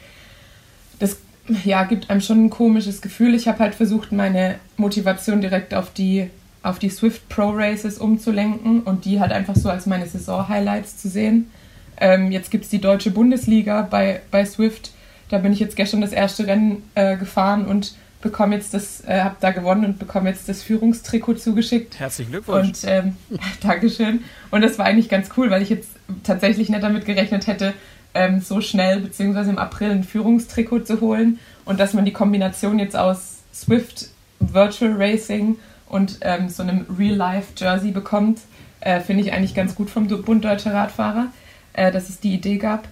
Das ja, gibt einem schon ein komisches Gefühl. Ich habe halt versucht, meine Motivation direkt auf die auf die Swift Pro Races umzulenken und die halt einfach so als meine Saison-Highlights zu sehen. Ähm, jetzt gibt es die deutsche Bundesliga bei, bei Swift. Da bin ich jetzt gestern das erste Rennen äh, gefahren und bekomme jetzt das, äh, habe da gewonnen und bekomme jetzt das Führungstrikot zugeschickt. Herzlichen Glückwunsch. Und ähm, Dankeschön. Und das war eigentlich ganz cool, weil ich jetzt tatsächlich nicht damit gerechnet hätte, ähm, so schnell beziehungsweise im April ein Führungstrikot zu holen und dass man die Kombination jetzt aus Swift Virtual Racing und ähm, so einem Real-Life-Jersey bekommt, äh, finde ich eigentlich ganz gut vom Bund Deutscher Radfahrer, äh, dass es die Idee gab.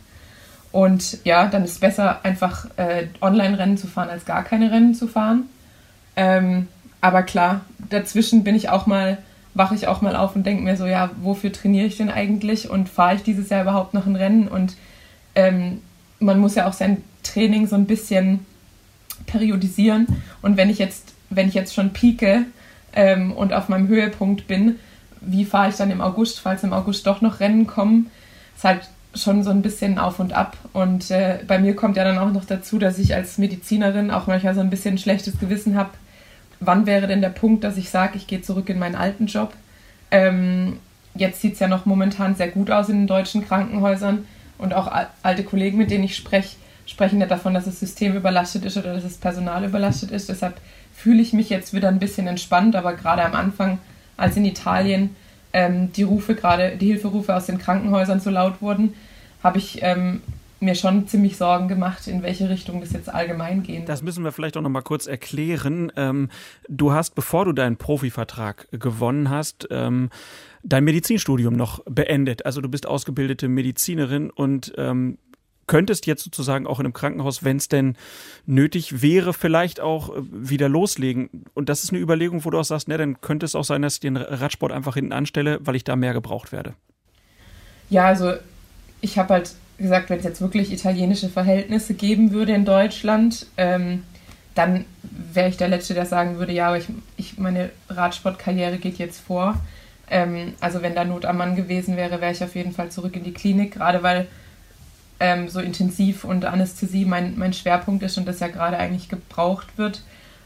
Und ja, dann ist es besser, einfach äh, Online-Rennen zu fahren, als gar keine Rennen zu fahren. Ähm, aber klar, dazwischen bin ich auch mal, wache ich auch mal auf und denke mir so, ja, wofür trainiere ich denn eigentlich und fahre ich dieses Jahr überhaupt noch ein Rennen? Und ähm, man muss ja auch sein Training so ein bisschen periodisieren. Und wenn ich jetzt, wenn ich jetzt schon pieke, ähm, und auf meinem Höhepunkt bin, wie fahre ich dann im August, falls im August doch noch Rennen kommen, ist halt schon so ein bisschen auf und ab. Und äh, bei mir kommt ja dann auch noch dazu, dass ich als Medizinerin auch manchmal so ein bisschen ein schlechtes Gewissen habe. Wann wäre denn der Punkt, dass ich sage, ich gehe zurück in meinen alten Job? Ähm, jetzt sieht es ja noch momentan sehr gut aus in den deutschen Krankenhäusern und auch alte Kollegen, mit denen ich spreche, sprechen ja davon, dass das System überlastet ist oder dass das Personal überlastet ist. Deshalb fühle ich mich jetzt wieder ein bisschen entspannt, aber gerade am Anfang, als in Italien ähm, die Rufe, gerade die Hilferufe aus den Krankenhäusern so laut wurden, habe ich ähm, mir schon ziemlich Sorgen gemacht, in welche Richtung das jetzt allgemein gehen. Das müssen wir vielleicht auch noch mal kurz erklären. Ähm, du hast, bevor du deinen Profivertrag gewonnen hast, ähm, dein Medizinstudium noch beendet. Also du bist ausgebildete Medizinerin und ähm, könntest jetzt sozusagen auch in einem Krankenhaus, wenn es denn nötig wäre, vielleicht auch äh, wieder loslegen. Und das ist eine Überlegung, wo du auch sagst, ne, dann könnte es auch sein, dass ich den Radsport einfach hinten anstelle, weil ich da mehr gebraucht werde. Ja, also ich habe halt gesagt, wenn es jetzt wirklich italienische Verhältnisse geben würde in Deutschland, ähm, dann wäre ich der Letzte, der sagen würde, ja, aber ich, ich meine Radsportkarriere geht jetzt vor. Ähm, also wenn da Not am Mann gewesen wäre, wäre ich auf jeden Fall zurück in die Klinik, gerade weil ähm, so intensiv und Anästhesie mein, mein Schwerpunkt ist und das ja gerade eigentlich gebraucht wird.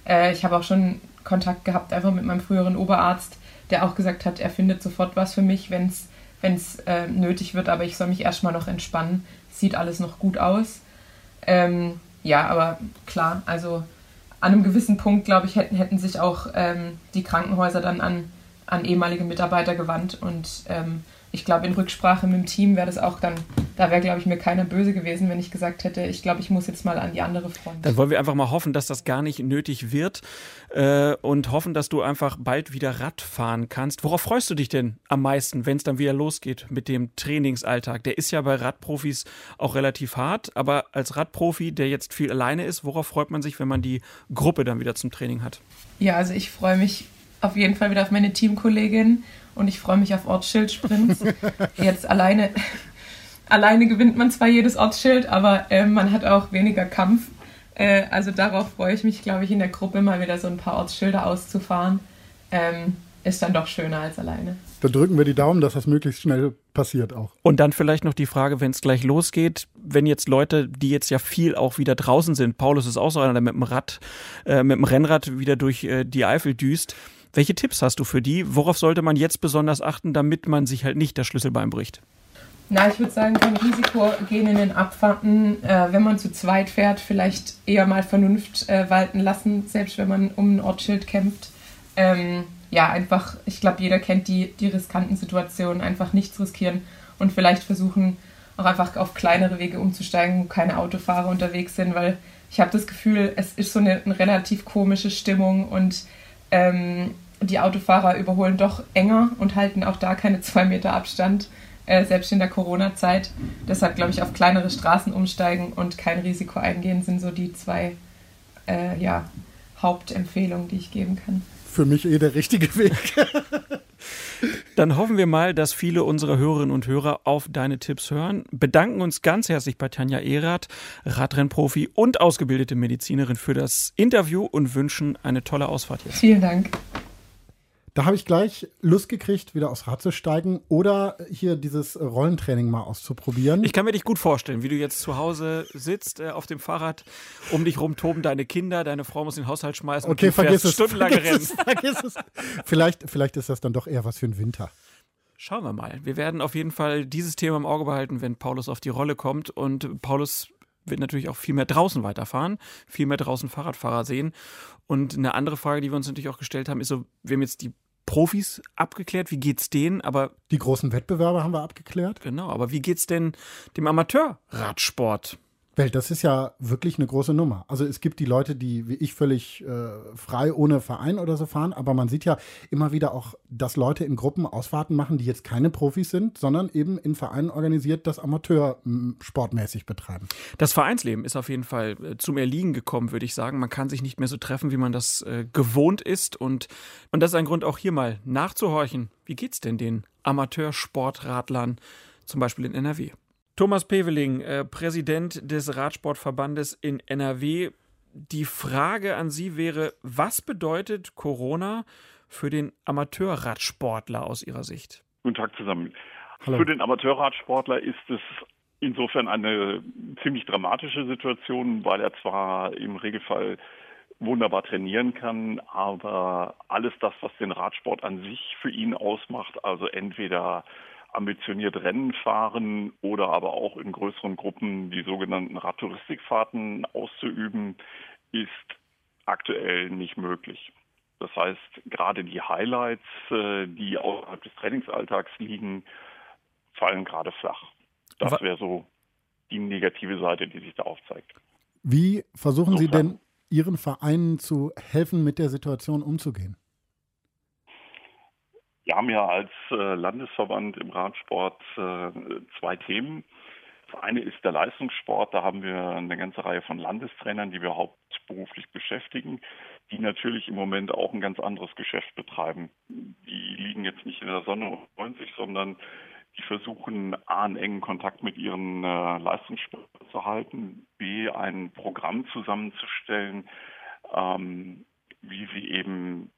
Äh, ich habe auch schon Kontakt gehabt einfach mit meinem früheren Oberarzt, der auch gesagt hat, er findet sofort was für mich, wenn es wenn äh, nötig wird, aber ich soll mich erstmal noch entspannen. Sieht alles noch gut aus. Ähm, ja, aber klar, also an einem gewissen Punkt, glaube ich, hätten, hätten sich auch ähm, die Krankenhäuser dann an, an ehemalige Mitarbeiter gewandt und ähm, ich glaube, in Rücksprache mit dem Team wäre das auch dann, da wäre, glaube ich, mir keiner böse gewesen, wenn ich gesagt hätte, ich glaube, ich muss jetzt mal an die andere Front. Dann wollen wir einfach mal hoffen, dass das gar nicht nötig wird äh, und hoffen, dass du einfach bald wieder Rad fahren kannst. Worauf freust du dich denn am meisten, wenn es dann wieder losgeht mit dem Trainingsalltag? Der ist ja bei Radprofis auch relativ hart, aber als Radprofi, der jetzt viel alleine ist, worauf freut man sich, wenn man die Gruppe dann wieder zum Training hat? Ja, also ich freue mich auf jeden Fall wieder auf meine Teamkollegin und ich freue mich auf Ortsschildsprints. Jetzt alleine, alleine gewinnt man zwar jedes Ortsschild, aber äh, man hat auch weniger Kampf. Äh, also darauf freue ich mich, glaube ich, in der Gruppe mal wieder so ein paar Ortsschilder auszufahren. Ähm, ist dann doch schöner als alleine. Dann drücken wir die Daumen, dass das möglichst schnell passiert auch. Und dann vielleicht noch die Frage, wenn es gleich losgeht, wenn jetzt Leute, die jetzt ja viel auch wieder draußen sind, Paulus ist auch so einer, der mit dem Rad, äh, mit dem Rennrad wieder durch äh, die Eifel düst, welche Tipps hast du für die? Worauf sollte man jetzt besonders achten, damit man sich halt nicht das Schlüsselbein bricht? Na, ich würde sagen, kein Risiko gehen in den Abfahrten. Äh, wenn man zu zweit fährt, vielleicht eher mal Vernunft äh, walten lassen, selbst wenn man um ein Ortsschild kämpft. Ähm, ja, einfach, ich glaube, jeder kennt die, die riskanten Situationen, einfach nichts riskieren und vielleicht versuchen, auch einfach auf kleinere Wege umzusteigen, wo keine Autofahrer unterwegs sind, weil ich habe das Gefühl, es ist so eine, eine relativ komische Stimmung und ähm, die Autofahrer überholen doch enger und halten auch da keine zwei Meter Abstand, äh, selbst in der Corona-Zeit. Deshalb glaube ich, auf kleinere Straßen umsteigen und kein Risiko eingehen, sind so die zwei äh, ja, Hauptempfehlungen, die ich geben kann. Für mich eh der richtige Weg. Dann hoffen wir mal, dass viele unserer Hörerinnen und Hörer auf deine Tipps hören. Bedanken uns ganz herzlich bei Tanja Erath, Radrennprofi und ausgebildete Medizinerin für das Interview und wünschen eine tolle Ausfahrt hier. Vielen Dank. Da habe ich gleich Lust gekriegt, wieder aufs Rad zu steigen oder hier dieses Rollentraining mal auszuprobieren. Ich kann mir dich gut vorstellen, wie du jetzt zu Hause sitzt äh, auf dem Fahrrad, um dich rum toben deine Kinder, deine Frau muss den Haushalt schmeißen okay, und du vergiss es, stundenlang vergiss rennen. Es, vergiss es. Vielleicht, vielleicht ist das dann doch eher was für den Winter. Schauen wir mal. Wir werden auf jeden Fall dieses Thema im Auge behalten, wenn Paulus auf die Rolle kommt. Und Paulus wird natürlich auch viel mehr draußen weiterfahren, viel mehr draußen Fahrradfahrer sehen. Und eine andere Frage, die wir uns natürlich auch gestellt haben, ist so, wir haben jetzt die Profis abgeklärt, wie geht's denen, aber die großen Wettbewerbe haben wir abgeklärt. Genau, aber wie geht's denn dem Amateurradsport? Welt, das ist ja wirklich eine große Nummer. Also es gibt die Leute, die wie ich völlig äh, frei ohne Verein oder so fahren, aber man sieht ja immer wieder auch, dass Leute in Gruppen Ausfahrten machen, die jetzt keine Profis sind, sondern eben in Vereinen organisiert das Amateur sportmäßig betreiben. Das Vereinsleben ist auf jeden Fall äh, zum Erliegen gekommen, würde ich sagen. Man kann sich nicht mehr so treffen, wie man das äh, gewohnt ist und, und das ist ein Grund auch hier mal nachzuhorchen. Wie geht's denn den Amateursportradlern, zum Beispiel in NRW? Thomas Peveling, äh, Präsident des Radsportverbandes in NRW. Die Frage an Sie wäre, was bedeutet Corona für den Amateurradsportler aus Ihrer Sicht? Guten Tag zusammen. Hallo. Für den Amateurradsportler ist es insofern eine ziemlich dramatische Situation, weil er zwar im Regelfall wunderbar trainieren kann, aber alles das, was den Radsport an sich für ihn ausmacht, also entweder ambitioniert Rennen fahren oder aber auch in größeren Gruppen die sogenannten Radtouristikfahrten auszuüben, ist aktuell nicht möglich. Das heißt, gerade die Highlights, äh, die außerhalb des Trainingsalltags liegen, fallen gerade flach. Das wäre so die negative Seite, die sich da aufzeigt. Wie versuchen Sie denn Ihren Vereinen zu helfen, mit der Situation umzugehen? Wir haben ja als äh, Landesverband im Radsport äh, zwei Themen. Das eine ist der Leistungssport. Da haben wir eine ganze Reihe von Landestrainern, die wir hauptberuflich beschäftigen, die natürlich im Moment auch ein ganz anderes Geschäft betreiben. Die liegen jetzt nicht in der Sonne und freuen sich, sondern die versuchen A, einen engen Kontakt mit ihren äh, Leistungssportlern zu halten, B, ein Programm zusammenzustellen, ähm, wie sie eben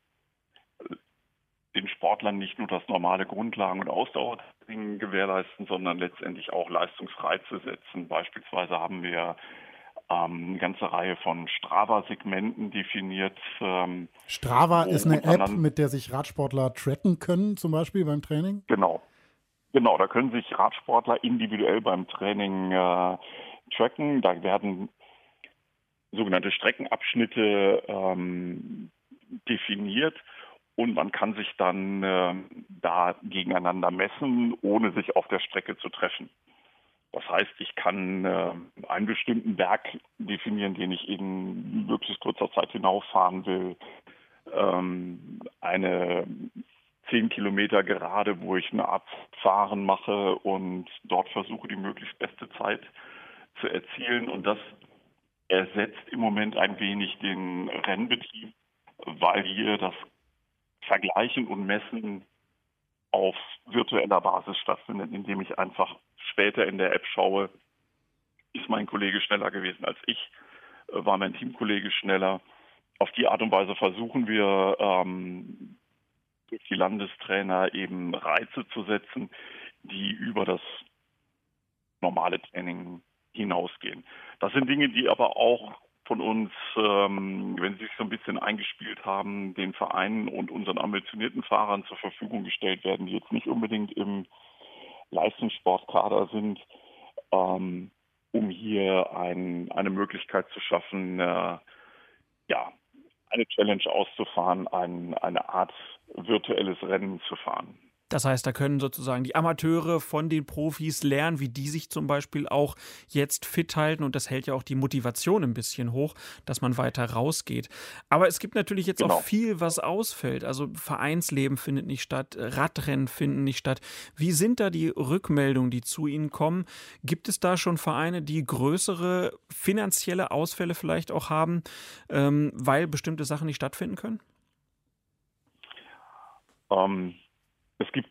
den Sportlern nicht nur das normale Grundlagen- und Ausdauertraining gewährleisten, sondern letztendlich auch Leistungsreize setzen. Beispielsweise haben wir ähm, eine ganze Reihe von Strava-Segmenten definiert. Ähm, Strava ist eine App, mit der sich Radsportler tracken können, zum Beispiel beim Training? Genau. Genau, da können sich Radsportler individuell beim Training äh, tracken. Da werden sogenannte Streckenabschnitte ähm, definiert und man kann sich dann äh, da gegeneinander messen, ohne sich auf der Strecke zu treffen. Das heißt, ich kann äh, einen bestimmten Berg definieren, den ich in möglichst kurzer Zeit hinauffahren will. Ähm, eine 10 Kilometer gerade, wo ich eine Art Fahren mache und dort versuche, die möglichst beste Zeit zu erzielen. Und das ersetzt im Moment ein wenig den Rennbetrieb, weil hier das Vergleichen und Messen auf virtueller Basis stattfindet, indem ich einfach später in der App schaue, ist mein Kollege schneller gewesen als ich, äh, war mein Teamkollege schneller. Auf die Art und Weise versuchen wir ähm, durch die Landestrainer eben Reize zu setzen, die über das normale Training hinausgehen. Das sind Dinge, die aber auch von uns, ähm, wenn sie sich so ein bisschen eingespielt haben, den Vereinen und unseren ambitionierten Fahrern zur Verfügung gestellt werden, die jetzt nicht unbedingt im Leistungssportkader sind, ähm, um hier ein, eine Möglichkeit zu schaffen, äh, ja, eine Challenge auszufahren, ein, eine Art virtuelles Rennen zu fahren. Das heißt, da können sozusagen die Amateure von den Profis lernen, wie die sich zum Beispiel auch jetzt fit halten. Und das hält ja auch die Motivation ein bisschen hoch, dass man weiter rausgeht. Aber es gibt natürlich jetzt genau. auch viel, was ausfällt. Also Vereinsleben findet nicht statt, Radrennen finden nicht statt. Wie sind da die Rückmeldungen, die zu Ihnen kommen? Gibt es da schon Vereine, die größere finanzielle Ausfälle vielleicht auch haben, ähm, weil bestimmte Sachen nicht stattfinden können? Ähm es gibt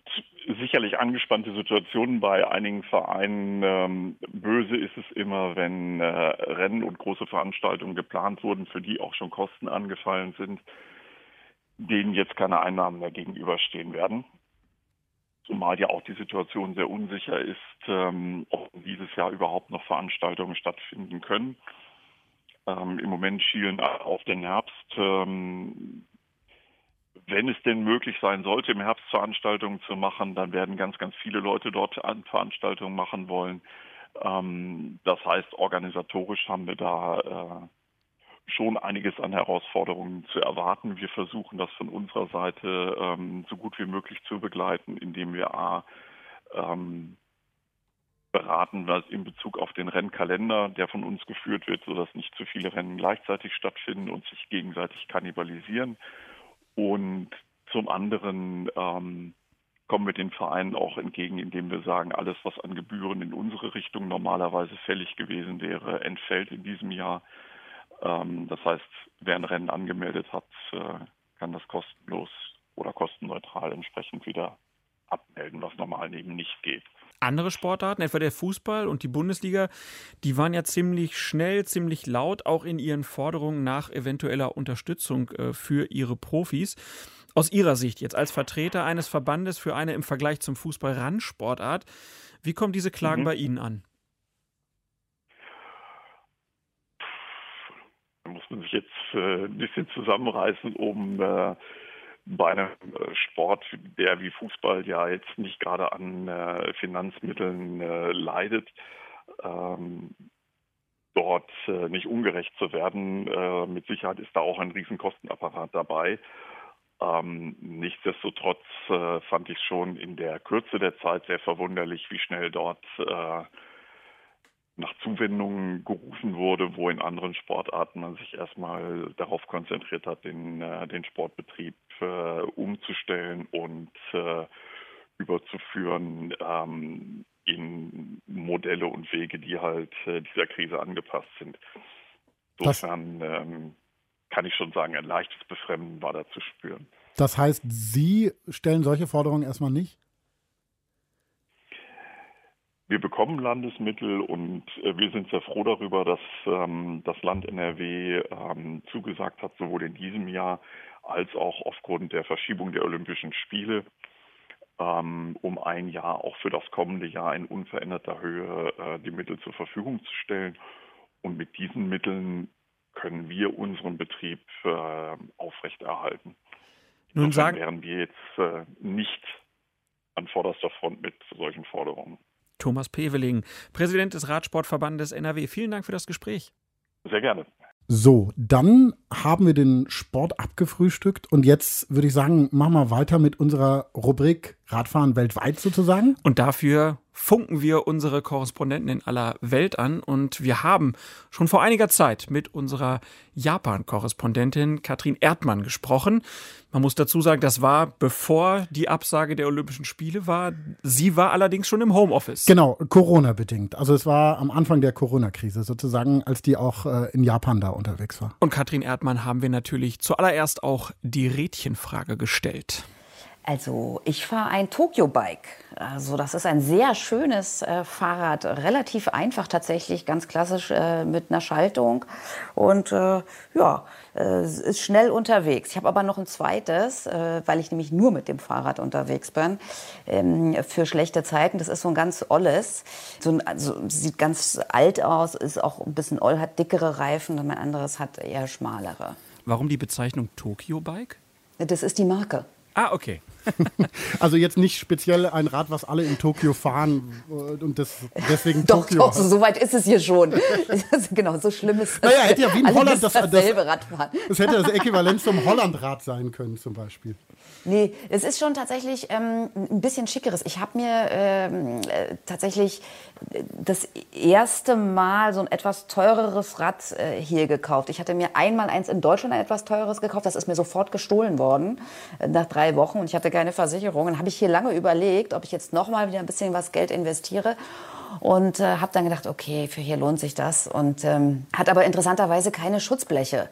sicherlich angespannte Situationen bei einigen Vereinen. Ähm, böse ist es immer, wenn äh, Rennen und große Veranstaltungen geplant wurden, für die auch schon Kosten angefallen sind, denen jetzt keine Einnahmen mehr gegenüberstehen werden. Zumal ja auch die Situation sehr unsicher ist, ähm, ob dieses Jahr überhaupt noch Veranstaltungen stattfinden können. Ähm, Im Moment schielen auf den Herbst. Wenn es denn möglich sein sollte, im Herbst Veranstaltungen zu machen, dann werden ganz, ganz viele Leute dort Veranstaltungen machen wollen. Ähm, das heißt, organisatorisch haben wir da äh, schon einiges an Herausforderungen zu erwarten. Wir versuchen das von unserer Seite ähm, so gut wie möglich zu begleiten, indem wir A, ähm, beraten, was in Bezug auf den Rennkalender, der von uns geführt wird, sodass nicht zu viele Rennen gleichzeitig stattfinden und sich gegenseitig kannibalisieren. Und zum anderen ähm, kommen wir den Vereinen auch entgegen, indem wir sagen, alles, was an Gebühren in unsere Richtung normalerweise fällig gewesen wäre, entfällt in diesem Jahr. Ähm, das heißt, wer ein Rennen angemeldet hat, äh, kann das kostenlos oder kostenneutral entsprechend wieder abmelden, was normal eben nicht geht andere Sportarten, etwa der Fußball und die Bundesliga, die waren ja ziemlich schnell, ziemlich laut, auch in ihren Forderungen nach eventueller Unterstützung äh, für ihre Profis. Aus Ihrer Sicht jetzt als Vertreter eines Verbandes für eine im Vergleich zum Fußball Randsportart, wie kommen diese Klagen mhm. bei Ihnen an? Da muss man sich jetzt äh, ein bisschen zusammenreißen, um äh, bei einem äh, Sport, der wie Fußball ja jetzt nicht gerade an äh, Finanzmitteln äh, leidet, ähm, dort äh, nicht ungerecht zu werden. Äh, mit Sicherheit ist da auch ein Riesenkostenapparat dabei. Ähm, nichtsdestotrotz äh, fand ich schon in der Kürze der Zeit sehr verwunderlich, wie schnell dort nach Zuwendungen gerufen wurde, wo in anderen Sportarten man sich erstmal darauf konzentriert hat, den, äh, den Sportbetrieb äh, umzustellen und äh, überzuführen ähm, in Modelle und Wege, die halt äh, dieser Krise angepasst sind. Insofern ähm, kann ich schon sagen, ein leichtes Befremden war da zu spüren. Das heißt, Sie stellen solche Forderungen erstmal nicht? Wir bekommen Landesmittel und äh, wir sind sehr froh darüber, dass ähm, das Land NRW ähm, zugesagt hat, sowohl in diesem Jahr als auch aufgrund der Verschiebung der Olympischen Spiele ähm, um ein Jahr auch für das kommende Jahr in unveränderter Höhe äh, die Mittel zur Verfügung zu stellen. Und mit diesen Mitteln können wir unseren Betrieb äh, aufrechterhalten. Nun sagen wären wir jetzt äh, nicht an vorderster Front mit solchen Forderungen. Thomas Peveling, Präsident des Radsportverbandes NRW. Vielen Dank für das Gespräch. Sehr gerne. So, dann haben wir den Sport abgefrühstückt und jetzt würde ich sagen, machen wir weiter mit unserer Rubrik Radfahren weltweit sozusagen. Und dafür funken wir unsere Korrespondenten in aller Welt an und wir haben schon vor einiger Zeit mit unserer Japan-Korrespondentin Katrin Erdmann gesprochen. Man muss dazu sagen, das war bevor die Absage der Olympischen Spiele war. Sie war allerdings schon im Homeoffice. Genau, Corona-bedingt. Also es war am Anfang der Corona-Krise sozusagen, als die auch äh, in Japan da unterwegs war. Und Katrin Erdmann haben wir natürlich zuallererst auch die Rädchenfrage gestellt. Also ich fahre ein Tokyo-Bike. Also das ist ein sehr schönes äh, Fahrrad, relativ einfach tatsächlich, ganz klassisch äh, mit einer Schaltung und äh, ja, äh, ist schnell unterwegs. Ich habe aber noch ein zweites, äh, weil ich nämlich nur mit dem Fahrrad unterwegs bin, ähm, für schlechte Zeiten. Das ist so ein ganz olles, so ein, also sieht ganz alt aus, ist auch ein bisschen oll, hat dickere Reifen und mein anderes hat eher schmalere. Warum die Bezeichnung Tokyo-Bike? Das ist die Marke. Ah, okay. also jetzt nicht speziell ein Rad, was alle in Tokio fahren äh, und das, deswegen doch, Tokio. Doch, so weit ist es hier schon. genau, so schlimm ist das. Naja, hätte ja wie in Holland das, dasselbe das, Radfahren. Das hätte das Äquivalent zum Hollandrad sein können zum Beispiel. Nee, es ist schon tatsächlich ähm, ein bisschen schickeres. Ich habe mir ähm, äh, tatsächlich das erste Mal so ein etwas teureres Rad äh, hier gekauft. Ich hatte mir einmal eins in Deutschland ein etwas teures gekauft. Das ist mir sofort gestohlen worden äh, nach drei Wochen und ich hatte keine Versicherung. Dann habe ich hier lange überlegt, ob ich jetzt noch mal wieder ein bisschen was Geld investiere und äh, habe dann gedacht, okay, für hier lohnt sich das und ähm, hat aber interessanterweise keine Schutzbleche.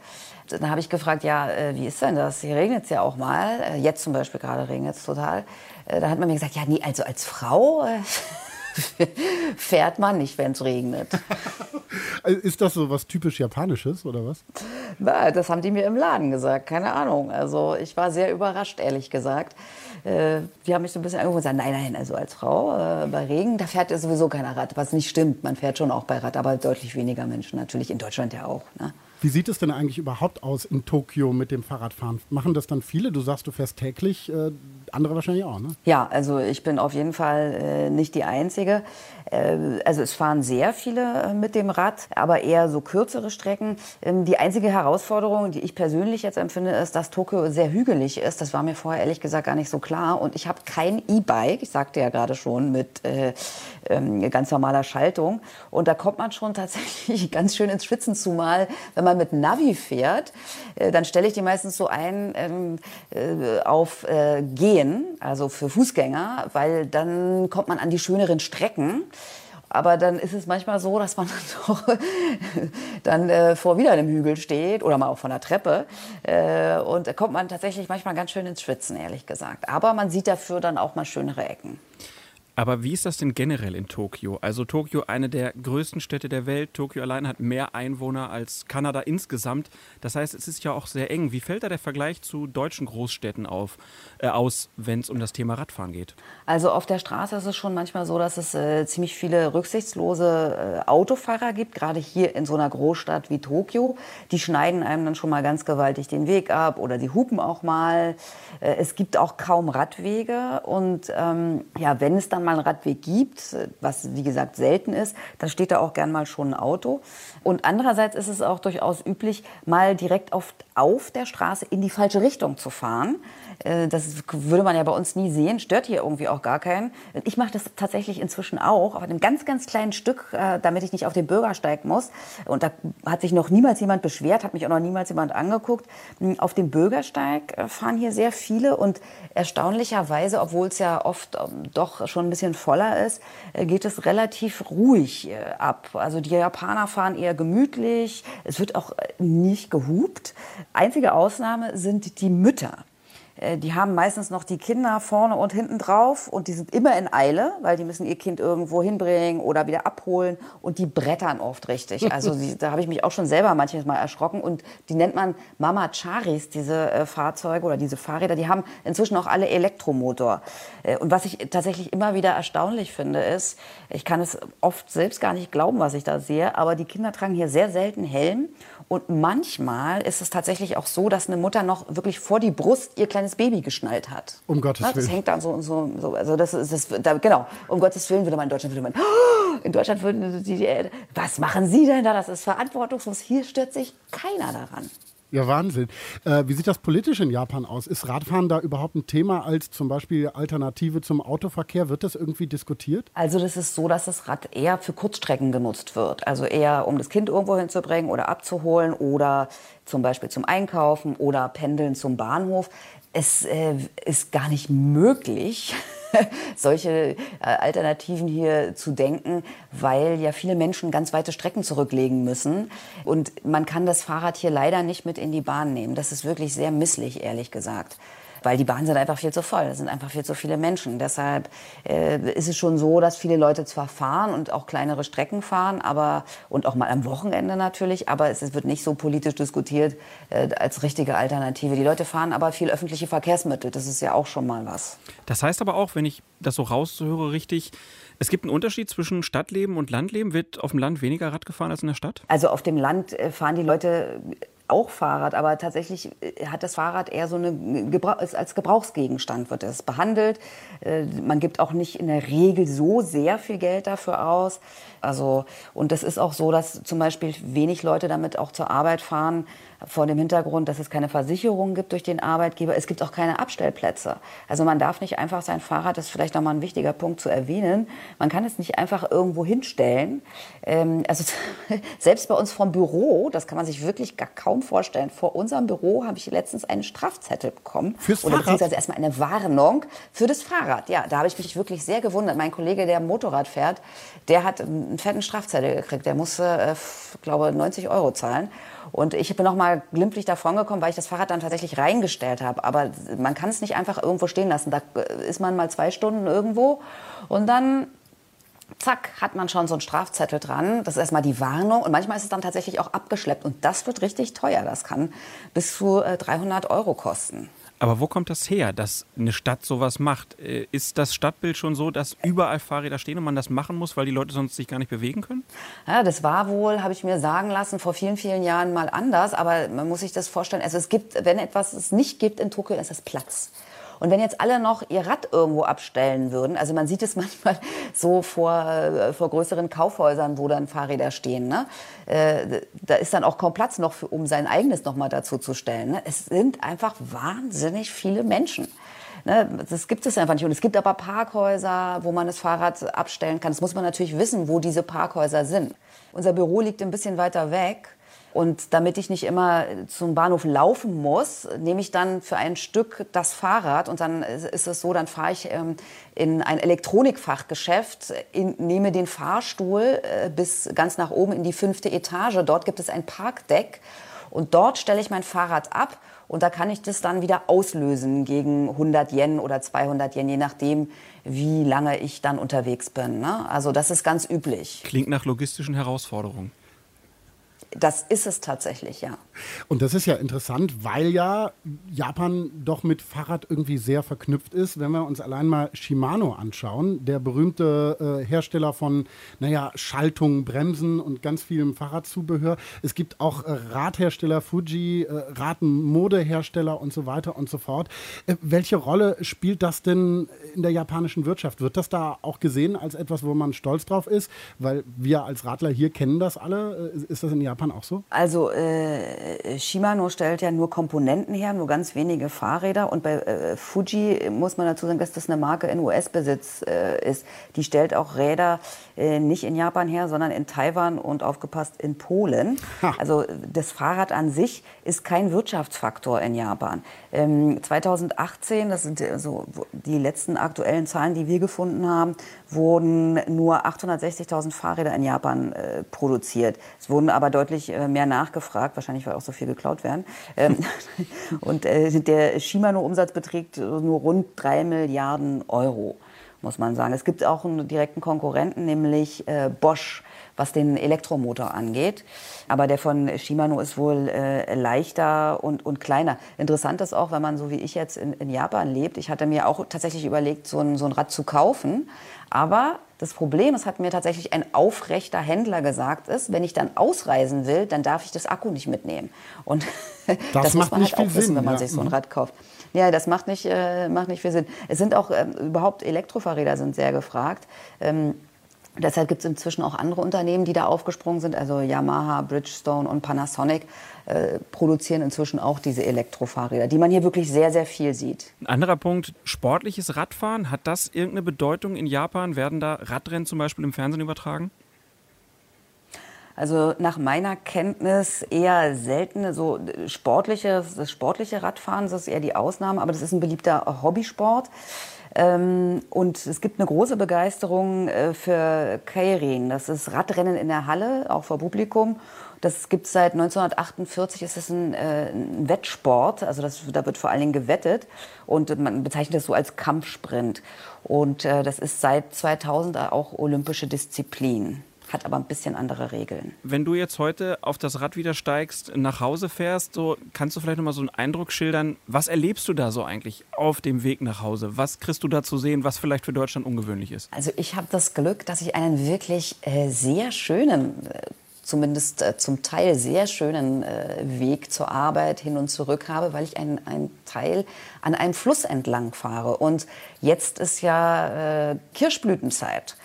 Dann habe ich gefragt, ja, äh, wie ist denn das? Hier regnet es ja auch mal. Äh, jetzt zum Beispiel gerade regnet es total. Äh, da hat man mir gesagt, ja, nee, also als Frau äh, fährt man nicht, wenn es regnet. ist das so was typisch Japanisches oder was? Na, das haben die mir im Laden gesagt, keine Ahnung. Also ich war sehr überrascht, ehrlich gesagt. Äh, die haben mich so ein bisschen angeguckt und gesagt, nein, nein, also als Frau äh, bei Regen, da fährt sowieso keiner Rad. Was nicht stimmt, man fährt schon auch bei Rad, aber deutlich weniger Menschen natürlich, in Deutschland ja auch. Ne? Wie sieht es denn eigentlich überhaupt aus in Tokio mit dem Fahrradfahren? Machen das dann viele? Du sagst, du fährst täglich, äh, andere wahrscheinlich auch, ne? Ja, also ich bin auf jeden Fall äh, nicht die Einzige. Äh, also es fahren sehr viele äh, mit dem Rad, aber eher so kürzere Strecken. Ähm, die einzige Herausforderung, die ich persönlich jetzt empfinde, ist, dass Tokio sehr hügelig ist. Das war mir vorher ehrlich gesagt gar nicht so klar. Und ich habe kein E-Bike, ich sagte ja gerade schon, mit äh, ähm, ganz normaler Schaltung. Und da kommt man schon tatsächlich ganz schön ins Schwitzen, zumal wenn man mit Navi fährt, äh, dann stelle ich die meistens so ein ähm, äh, auf äh, Gehen, also für Fußgänger, weil dann kommt man an die schöneren Strecken. Aber dann ist es manchmal so, dass man dann, doch, dann äh, vor wieder einem Hügel steht oder mal auch von der Treppe. Äh, und da kommt man tatsächlich manchmal ganz schön ins Schwitzen, ehrlich gesagt. Aber man sieht dafür dann auch mal schönere Ecken. Aber wie ist das denn generell in Tokio? Also Tokio, eine der größten Städte der Welt. Tokio allein hat mehr Einwohner als Kanada insgesamt. Das heißt, es ist ja auch sehr eng. Wie fällt da der Vergleich zu deutschen Großstädten auf, äh, aus, wenn es um das Thema Radfahren geht? Also auf der Straße ist es schon manchmal so, dass es äh, ziemlich viele rücksichtslose äh, Autofahrer gibt, gerade hier in so einer Großstadt wie Tokio. Die schneiden einem dann schon mal ganz gewaltig den Weg ab oder die hupen auch mal. Äh, es gibt auch kaum Radwege und ähm, ja, wenn es dann mal einen Radweg gibt, was wie gesagt selten ist, dann steht da auch gern mal schon ein Auto. Und andererseits ist es auch durchaus üblich, mal direkt auf, auf der Straße in die falsche Richtung zu fahren. Äh, das würde man ja bei uns nie sehen, stört hier irgendwie auch gar keinen. Ich mache das tatsächlich inzwischen auch, auf einem ganz, ganz kleinen Stück, äh, damit ich nicht auf den Bürgersteig muss. Und da hat sich noch niemals jemand beschwert, hat mich auch noch niemals jemand angeguckt. Hm, auf dem Bürgersteig äh, fahren hier sehr viele und erstaunlicherweise, obwohl es ja oft ähm, doch schon ein bisschen voller ist, geht es relativ ruhig ab. Also die Japaner fahren eher gemütlich, es wird auch nicht gehupt. Einzige Ausnahme sind die Mütter. Äh, die haben meistens noch die Kinder vorne und hinten drauf und die sind immer in Eile, weil die müssen ihr Kind irgendwo hinbringen oder wieder abholen und die brettern oft richtig. Also die, da habe ich mich auch schon selber manches Mal erschrocken und die nennt man Mama Charis, diese äh, Fahrzeuge oder diese Fahrräder, die haben inzwischen auch alle Elektromotor. Äh, und was ich tatsächlich immer wieder erstaunlich finde, ist, ich kann es oft selbst gar nicht glauben, was ich da sehe, aber die Kinder tragen hier sehr selten Helm und manchmal ist es tatsächlich auch so, dass eine Mutter noch wirklich vor die Brust ihr kleines Baby geschnallt hat. Um Gottes Willen. Das hängt dann so und so, so. Also das ist das, da, genau. Um Gottes Willen würde man in Deutschland würde man. Oh, in Deutschland würden die, was machen Sie denn da? Das ist verantwortungslos. Hier stört sich keiner daran. Ja, Wahnsinn. Äh, wie sieht das politisch in Japan aus? Ist Radfahren da überhaupt ein Thema als zum Beispiel Alternative zum Autoverkehr? Wird das irgendwie diskutiert? Also das ist so, dass das Rad eher für Kurzstrecken genutzt wird. Also eher, um das Kind irgendwo hinzubringen oder abzuholen oder zum Beispiel zum Einkaufen oder pendeln zum Bahnhof. Es äh, ist gar nicht möglich, solche äh, Alternativen hier zu denken, weil ja viele Menschen ganz weite Strecken zurücklegen müssen. Und man kann das Fahrrad hier leider nicht mit in die Bahn nehmen. Das ist wirklich sehr misslich, ehrlich gesagt weil die Bahnen sind einfach viel zu voll. Es sind einfach viel zu viele Menschen. Deshalb äh, ist es schon so, dass viele Leute zwar fahren und auch kleinere Strecken fahren, aber und auch mal am Wochenende natürlich, aber es, es wird nicht so politisch diskutiert äh, als richtige Alternative. Die Leute fahren aber viel öffentliche Verkehrsmittel. Das ist ja auch schon mal was. Das heißt aber auch, wenn ich das so raushöre, richtig, es gibt einen Unterschied zwischen Stadtleben und Landleben. Wird auf dem Land weniger Rad gefahren als in der Stadt? Also auf dem Land äh, fahren die Leute auch Fahrrad, aber tatsächlich äh, hat das Fahrrad eher so eine Gebra als Gebrauchsgegenstand wird es behandelt. Äh, man gibt auch nicht in der Regel so sehr viel Geld dafür aus. Also und das ist auch so, dass zum Beispiel wenig Leute damit auch zur Arbeit fahren, vor dem Hintergrund, dass es keine Versicherung gibt durch den Arbeitgeber. Es gibt auch keine Abstellplätze. Also man darf nicht einfach sein Fahrrad, das ist vielleicht nochmal ein wichtiger Punkt zu erwähnen, man kann es nicht einfach irgendwo hinstellen. Ähm, also selbst bei uns vom Büro, das kann man sich wirklich gar kaum vorstellen, vor unserem Büro habe ich letztens einen Strafzettel bekommen. Fürs Oder Fahrrad? beziehungsweise erstmal eine Warnung für das Fahrrad. Ja, da habe ich mich wirklich sehr gewundert. Mein Kollege, der Motorrad fährt, der hat einen fetten Strafzettel gekriegt. Der musste, äh, glaube 90 Euro zahlen. Und ich bin noch mal glimpflich davongekommen, weil ich das Fahrrad dann tatsächlich reingestellt habe. Aber man kann es nicht einfach irgendwo stehen lassen. Da ist man mal zwei Stunden irgendwo und dann zack, hat man schon so einen Strafzettel dran. Das ist erstmal die Warnung und manchmal ist es dann tatsächlich auch abgeschleppt und das wird richtig teuer. Das kann bis zu 300 äh, Euro kosten. Aber wo kommt das her, dass eine Stadt sowas macht? Äh, ist das Stadtbild schon so, dass überall Fahrräder stehen und man das machen muss, weil die Leute sonst sich gar nicht bewegen können? Ja, das war wohl, habe ich mir sagen lassen, vor vielen, vielen Jahren mal anders. Aber man muss sich das vorstellen. Also es gibt, wenn etwas es nicht gibt in Tokio, ist es Platz. Und wenn jetzt alle noch ihr Rad irgendwo abstellen würden, also man sieht es manchmal so vor, äh, vor größeren Kaufhäusern, wo dann Fahrräder stehen, ne? Äh, da ist dann auch kaum Platz noch, für, um sein eigenes noch mal dazu zu stellen. Ne? Es sind einfach wahnsinnig viele Menschen. Ne, das gibt es einfach nicht. Und es gibt aber Parkhäuser, wo man das Fahrrad abstellen kann. Das muss man natürlich wissen, wo diese Parkhäuser sind. Unser Büro liegt ein bisschen weiter weg. Und damit ich nicht immer zum Bahnhof laufen muss, nehme ich dann für ein Stück das Fahrrad und dann ist es so, dann fahre ich ähm, in ein Elektronikfachgeschäft, in, nehme den Fahrstuhl äh, bis ganz nach oben in die fünfte Etage. Dort gibt es ein Parkdeck und dort stelle ich mein Fahrrad ab und da kann ich das dann wieder auslösen gegen 100 Yen oder 200 Yen, je nachdem, wie lange ich dann unterwegs bin. Ne? Also das ist ganz üblich. Klingt nach logistischen Herausforderungen. Das ist es tatsächlich, ja. Und das ist ja interessant, weil ja Japan doch mit Fahrrad irgendwie sehr verknüpft ist. Wenn wir uns allein mal Shimano anschauen, der berühmte äh, Hersteller von, naja, Schaltungen, Bremsen und ganz vielem Fahrradzubehör. Es gibt auch äh, Radhersteller, Fuji, äh, Radmodehersteller und so weiter und so fort. Äh, welche Rolle spielt das denn in der japanischen Wirtschaft? Wird das da auch gesehen als etwas, wo man stolz drauf ist? Weil wir als Radler hier kennen das alle. Äh, ist das in Japan auch so? Also äh, Shimano stellt ja nur Komponenten her, nur ganz wenige Fahrräder. Und bei äh, Fuji muss man dazu sagen, dass das eine Marke in US-Besitz äh, ist. Die stellt auch Räder äh, nicht in Japan her, sondern in Taiwan und aufgepasst in Polen. Ha. Also das Fahrrad an sich ist kein Wirtschaftsfaktor in Japan. Ähm, 2018, das sind so die letzten aktuellen Zahlen, die wir gefunden haben, wurden nur 860.000 Fahrräder in Japan äh, produziert. Es wurden aber deutlich äh, mehr nachgefragt, wahrscheinlich weil auch so viel geklaut werden. Ähm, und äh, der Shimano-Umsatz beträgt nur rund 3 Milliarden Euro, muss man sagen. Es gibt auch einen direkten Konkurrenten, nämlich äh, Bosch was den Elektromotor angeht. Aber der von Shimano ist wohl äh, leichter und, und kleiner. Interessant ist auch, wenn man so wie ich jetzt in, in Japan lebt. Ich hatte mir auch tatsächlich überlegt, so ein, so ein Rad zu kaufen. Aber das Problem, es hat mir tatsächlich ein aufrechter Händler gesagt, ist, wenn ich dann ausreisen will, dann darf ich das Akku nicht mitnehmen. Und das, das muss man halt auch wissen, Sinn, wenn man ja. sich so ein mhm. Rad kauft. Ja, das macht nicht, äh, macht nicht viel Sinn. Es sind auch äh, überhaupt Elektrofahrräder sind sehr gefragt. Ähm, Deshalb gibt es inzwischen auch andere Unternehmen, die da aufgesprungen sind. Also Yamaha, Bridgestone und Panasonic äh, produzieren inzwischen auch diese Elektrofahrräder, die man hier wirklich sehr, sehr viel sieht. Ein anderer Punkt, sportliches Radfahren. Hat das irgendeine Bedeutung in Japan? Werden da Radrennen zum Beispiel im Fernsehen übertragen? Also nach meiner Kenntnis eher selten. So sportliche, das sportliche Radfahren das ist eher die Ausnahme, aber das ist ein beliebter Hobbysport. Ähm, und es gibt eine große Begeisterung äh, für Keirin. Das ist Radrennen in der Halle, auch vor Publikum. Das gibt es seit 1948. Es ist ein, äh, ein Wettsport, also das, da wird vor allen Dingen gewettet und man bezeichnet das so als Kampfsprint. Und äh, das ist seit 2000 auch olympische Disziplin hat aber ein bisschen andere Regeln. Wenn du jetzt heute auf das Rad wieder steigst, nach Hause fährst, so kannst du vielleicht noch mal so einen Eindruck schildern, was erlebst du da so eigentlich auf dem Weg nach Hause? Was kriegst du da zu sehen, was vielleicht für Deutschland ungewöhnlich ist? Also ich habe das Glück, dass ich einen wirklich äh, sehr schönen äh, zumindest äh, zum Teil sehr schönen äh, Weg zur Arbeit hin und zurück habe, weil ich einen, einen Teil an einem Fluss entlang fahre. Und jetzt ist ja äh, Kirschblütenzeit.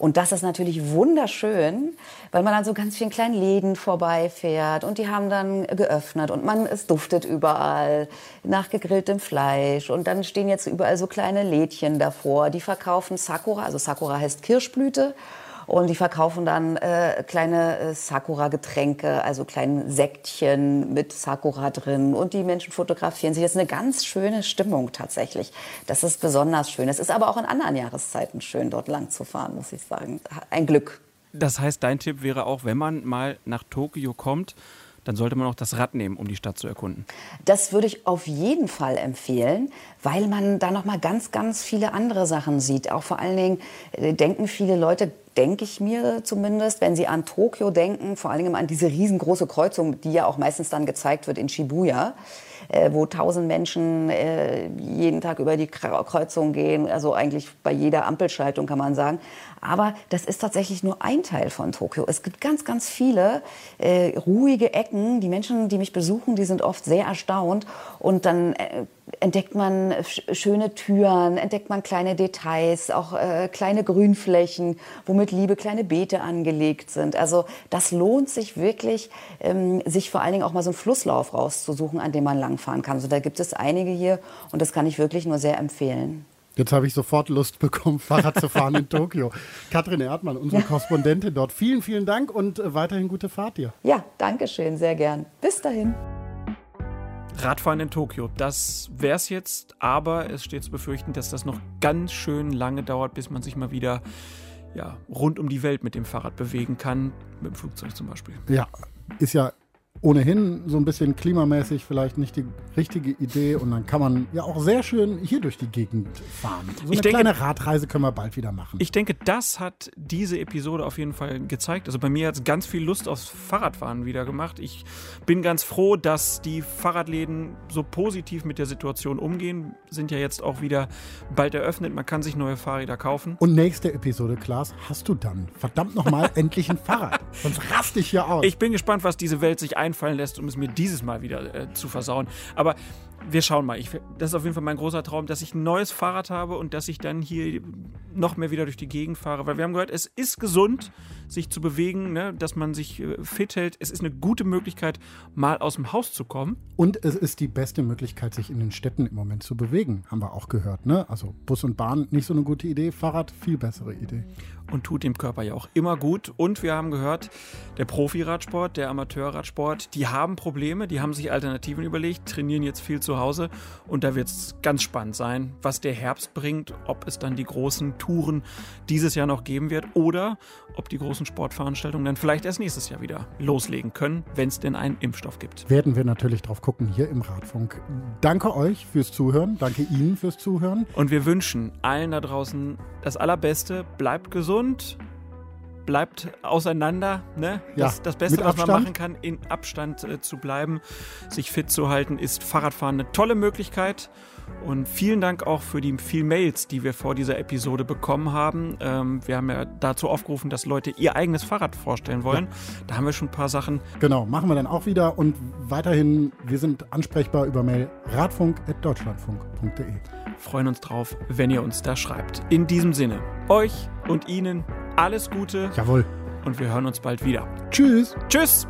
Und das ist natürlich wunderschön, weil man an so ganz vielen kleinen Läden vorbeifährt und die haben dann geöffnet und man, es duftet überall nach gegrilltem Fleisch und dann stehen jetzt überall so kleine Lädchen davor, die verkaufen Sakura, also Sakura heißt Kirschblüte und die verkaufen dann äh, kleine äh, Sakura-Getränke, also kleine Säckchen mit Sakura drin. Und die Menschen fotografieren sich. Das ist eine ganz schöne Stimmung tatsächlich. Das ist besonders schön. Es ist aber auch in anderen Jahreszeiten schön, dort lang zu fahren, muss ich sagen. Ein Glück. Das heißt, dein Tipp wäre auch, wenn man mal nach Tokio kommt, dann sollte man auch das Rad nehmen, um die Stadt zu erkunden. Das würde ich auf jeden Fall empfehlen, weil man da noch mal ganz, ganz viele andere Sachen sieht. Auch vor allen Dingen äh, denken viele Leute, denke ich mir zumindest, wenn sie an Tokio denken, vor allen Dingen an diese riesengroße Kreuzung, die ja auch meistens dann gezeigt wird in Shibuya äh, wo tausend Menschen äh, jeden Tag über die Kreuzung gehen, also eigentlich bei jeder Ampelschaltung kann man sagen. Aber das ist tatsächlich nur ein Teil von Tokio. Es gibt ganz, ganz viele äh, ruhige Ecken. Die Menschen, die mich besuchen, die sind oft sehr erstaunt. Und dann äh, entdeckt man schöne Türen, entdeckt man kleine Details, auch äh, kleine Grünflächen, womit liebe kleine Beete angelegt sind. Also das lohnt sich wirklich, ähm, sich vor allen Dingen auch mal so einen Flusslauf rauszusuchen, an dem man langfahren kann. Also da gibt es einige hier und das kann ich wirklich nur sehr empfehlen. Jetzt habe ich sofort Lust bekommen, Fahrrad zu fahren in Tokio. Katrin Erdmann, unsere. Korrespondentin dort. Vielen, vielen Dank und äh, weiterhin gute Fahrt dir. Ja, danke schön, sehr gern. Bis dahin. Radfahren in Tokio, das wäre es jetzt, aber es steht zu befürchten, dass das noch ganz schön lange dauert, bis man sich mal wieder ja, rund um die Welt mit dem Fahrrad bewegen kann, mit dem Flugzeug zum Beispiel. Ja, ist ja ohnehin so ein bisschen klimamäßig vielleicht nicht die richtige Idee und dann kann man ja auch sehr schön hier durch die Gegend fahren. So eine ich denke, kleine Radreise können wir bald wieder machen. Ich denke, das hat diese Episode auf jeden Fall gezeigt. Also bei mir hat es ganz viel Lust aufs Fahrradfahren wieder gemacht. Ich bin ganz froh, dass die Fahrradläden so positiv mit der Situation umgehen. Sind ja jetzt auch wieder bald eröffnet. Man kann sich neue Fahrräder kaufen. Und nächste Episode, Klaas, hast du dann verdammt nochmal endlich ein Fahrrad. Sonst raste ich hier aus. Ich bin gespannt, was diese Welt sich einfallen lässt, um es mir dieses Mal wieder äh, zu versauen. Aber wir schauen mal. Ich, das ist auf jeden Fall mein großer Traum, dass ich ein neues Fahrrad habe und dass ich dann hier noch mehr wieder durch die Gegend fahre. Weil wir haben gehört, es ist gesund, sich zu bewegen, ne? dass man sich äh, fit hält. Es ist eine gute Möglichkeit, mal aus dem Haus zu kommen. Und es ist die beste Möglichkeit, sich in den Städten im Moment zu bewegen, haben wir auch gehört. Ne? Also Bus und Bahn nicht so eine gute Idee, Fahrrad viel bessere Idee und tut dem Körper ja auch immer gut. Und wir haben gehört, der Profi-Radsport, der Amateurradsport, die haben Probleme, die haben sich Alternativen überlegt, trainieren jetzt viel zu Hause und da wird es ganz spannend sein, was der Herbst bringt, ob es dann die großen Touren dieses Jahr noch geben wird oder ob die großen Sportveranstaltungen dann vielleicht erst nächstes Jahr wieder loslegen können, wenn es denn einen Impfstoff gibt. Werden wir natürlich drauf gucken hier im Radfunk. Danke euch fürs Zuhören, danke Ihnen fürs Zuhören. Und wir wünschen allen da draußen das Allerbeste, bleibt gesund, bleibt auseinander. Ne? Ja, das, das Beste, was man machen kann, in Abstand äh, zu bleiben, sich fit zu halten, ist Fahrradfahren eine tolle Möglichkeit. Und vielen Dank auch für die vielen Mails, die wir vor dieser Episode bekommen haben. Ähm, wir haben ja dazu aufgerufen, dass Leute ihr eigenes Fahrrad vorstellen wollen. Ja. Da haben wir schon ein paar Sachen. Genau, machen wir dann auch wieder. Und weiterhin, wir sind ansprechbar über Mail radfunk.deutschlandfunk.de freuen uns drauf, wenn ihr uns da schreibt. In diesem Sinne, euch und Ihnen alles Gute. Jawohl. Und wir hören uns bald wieder. Tschüss. Tschüss.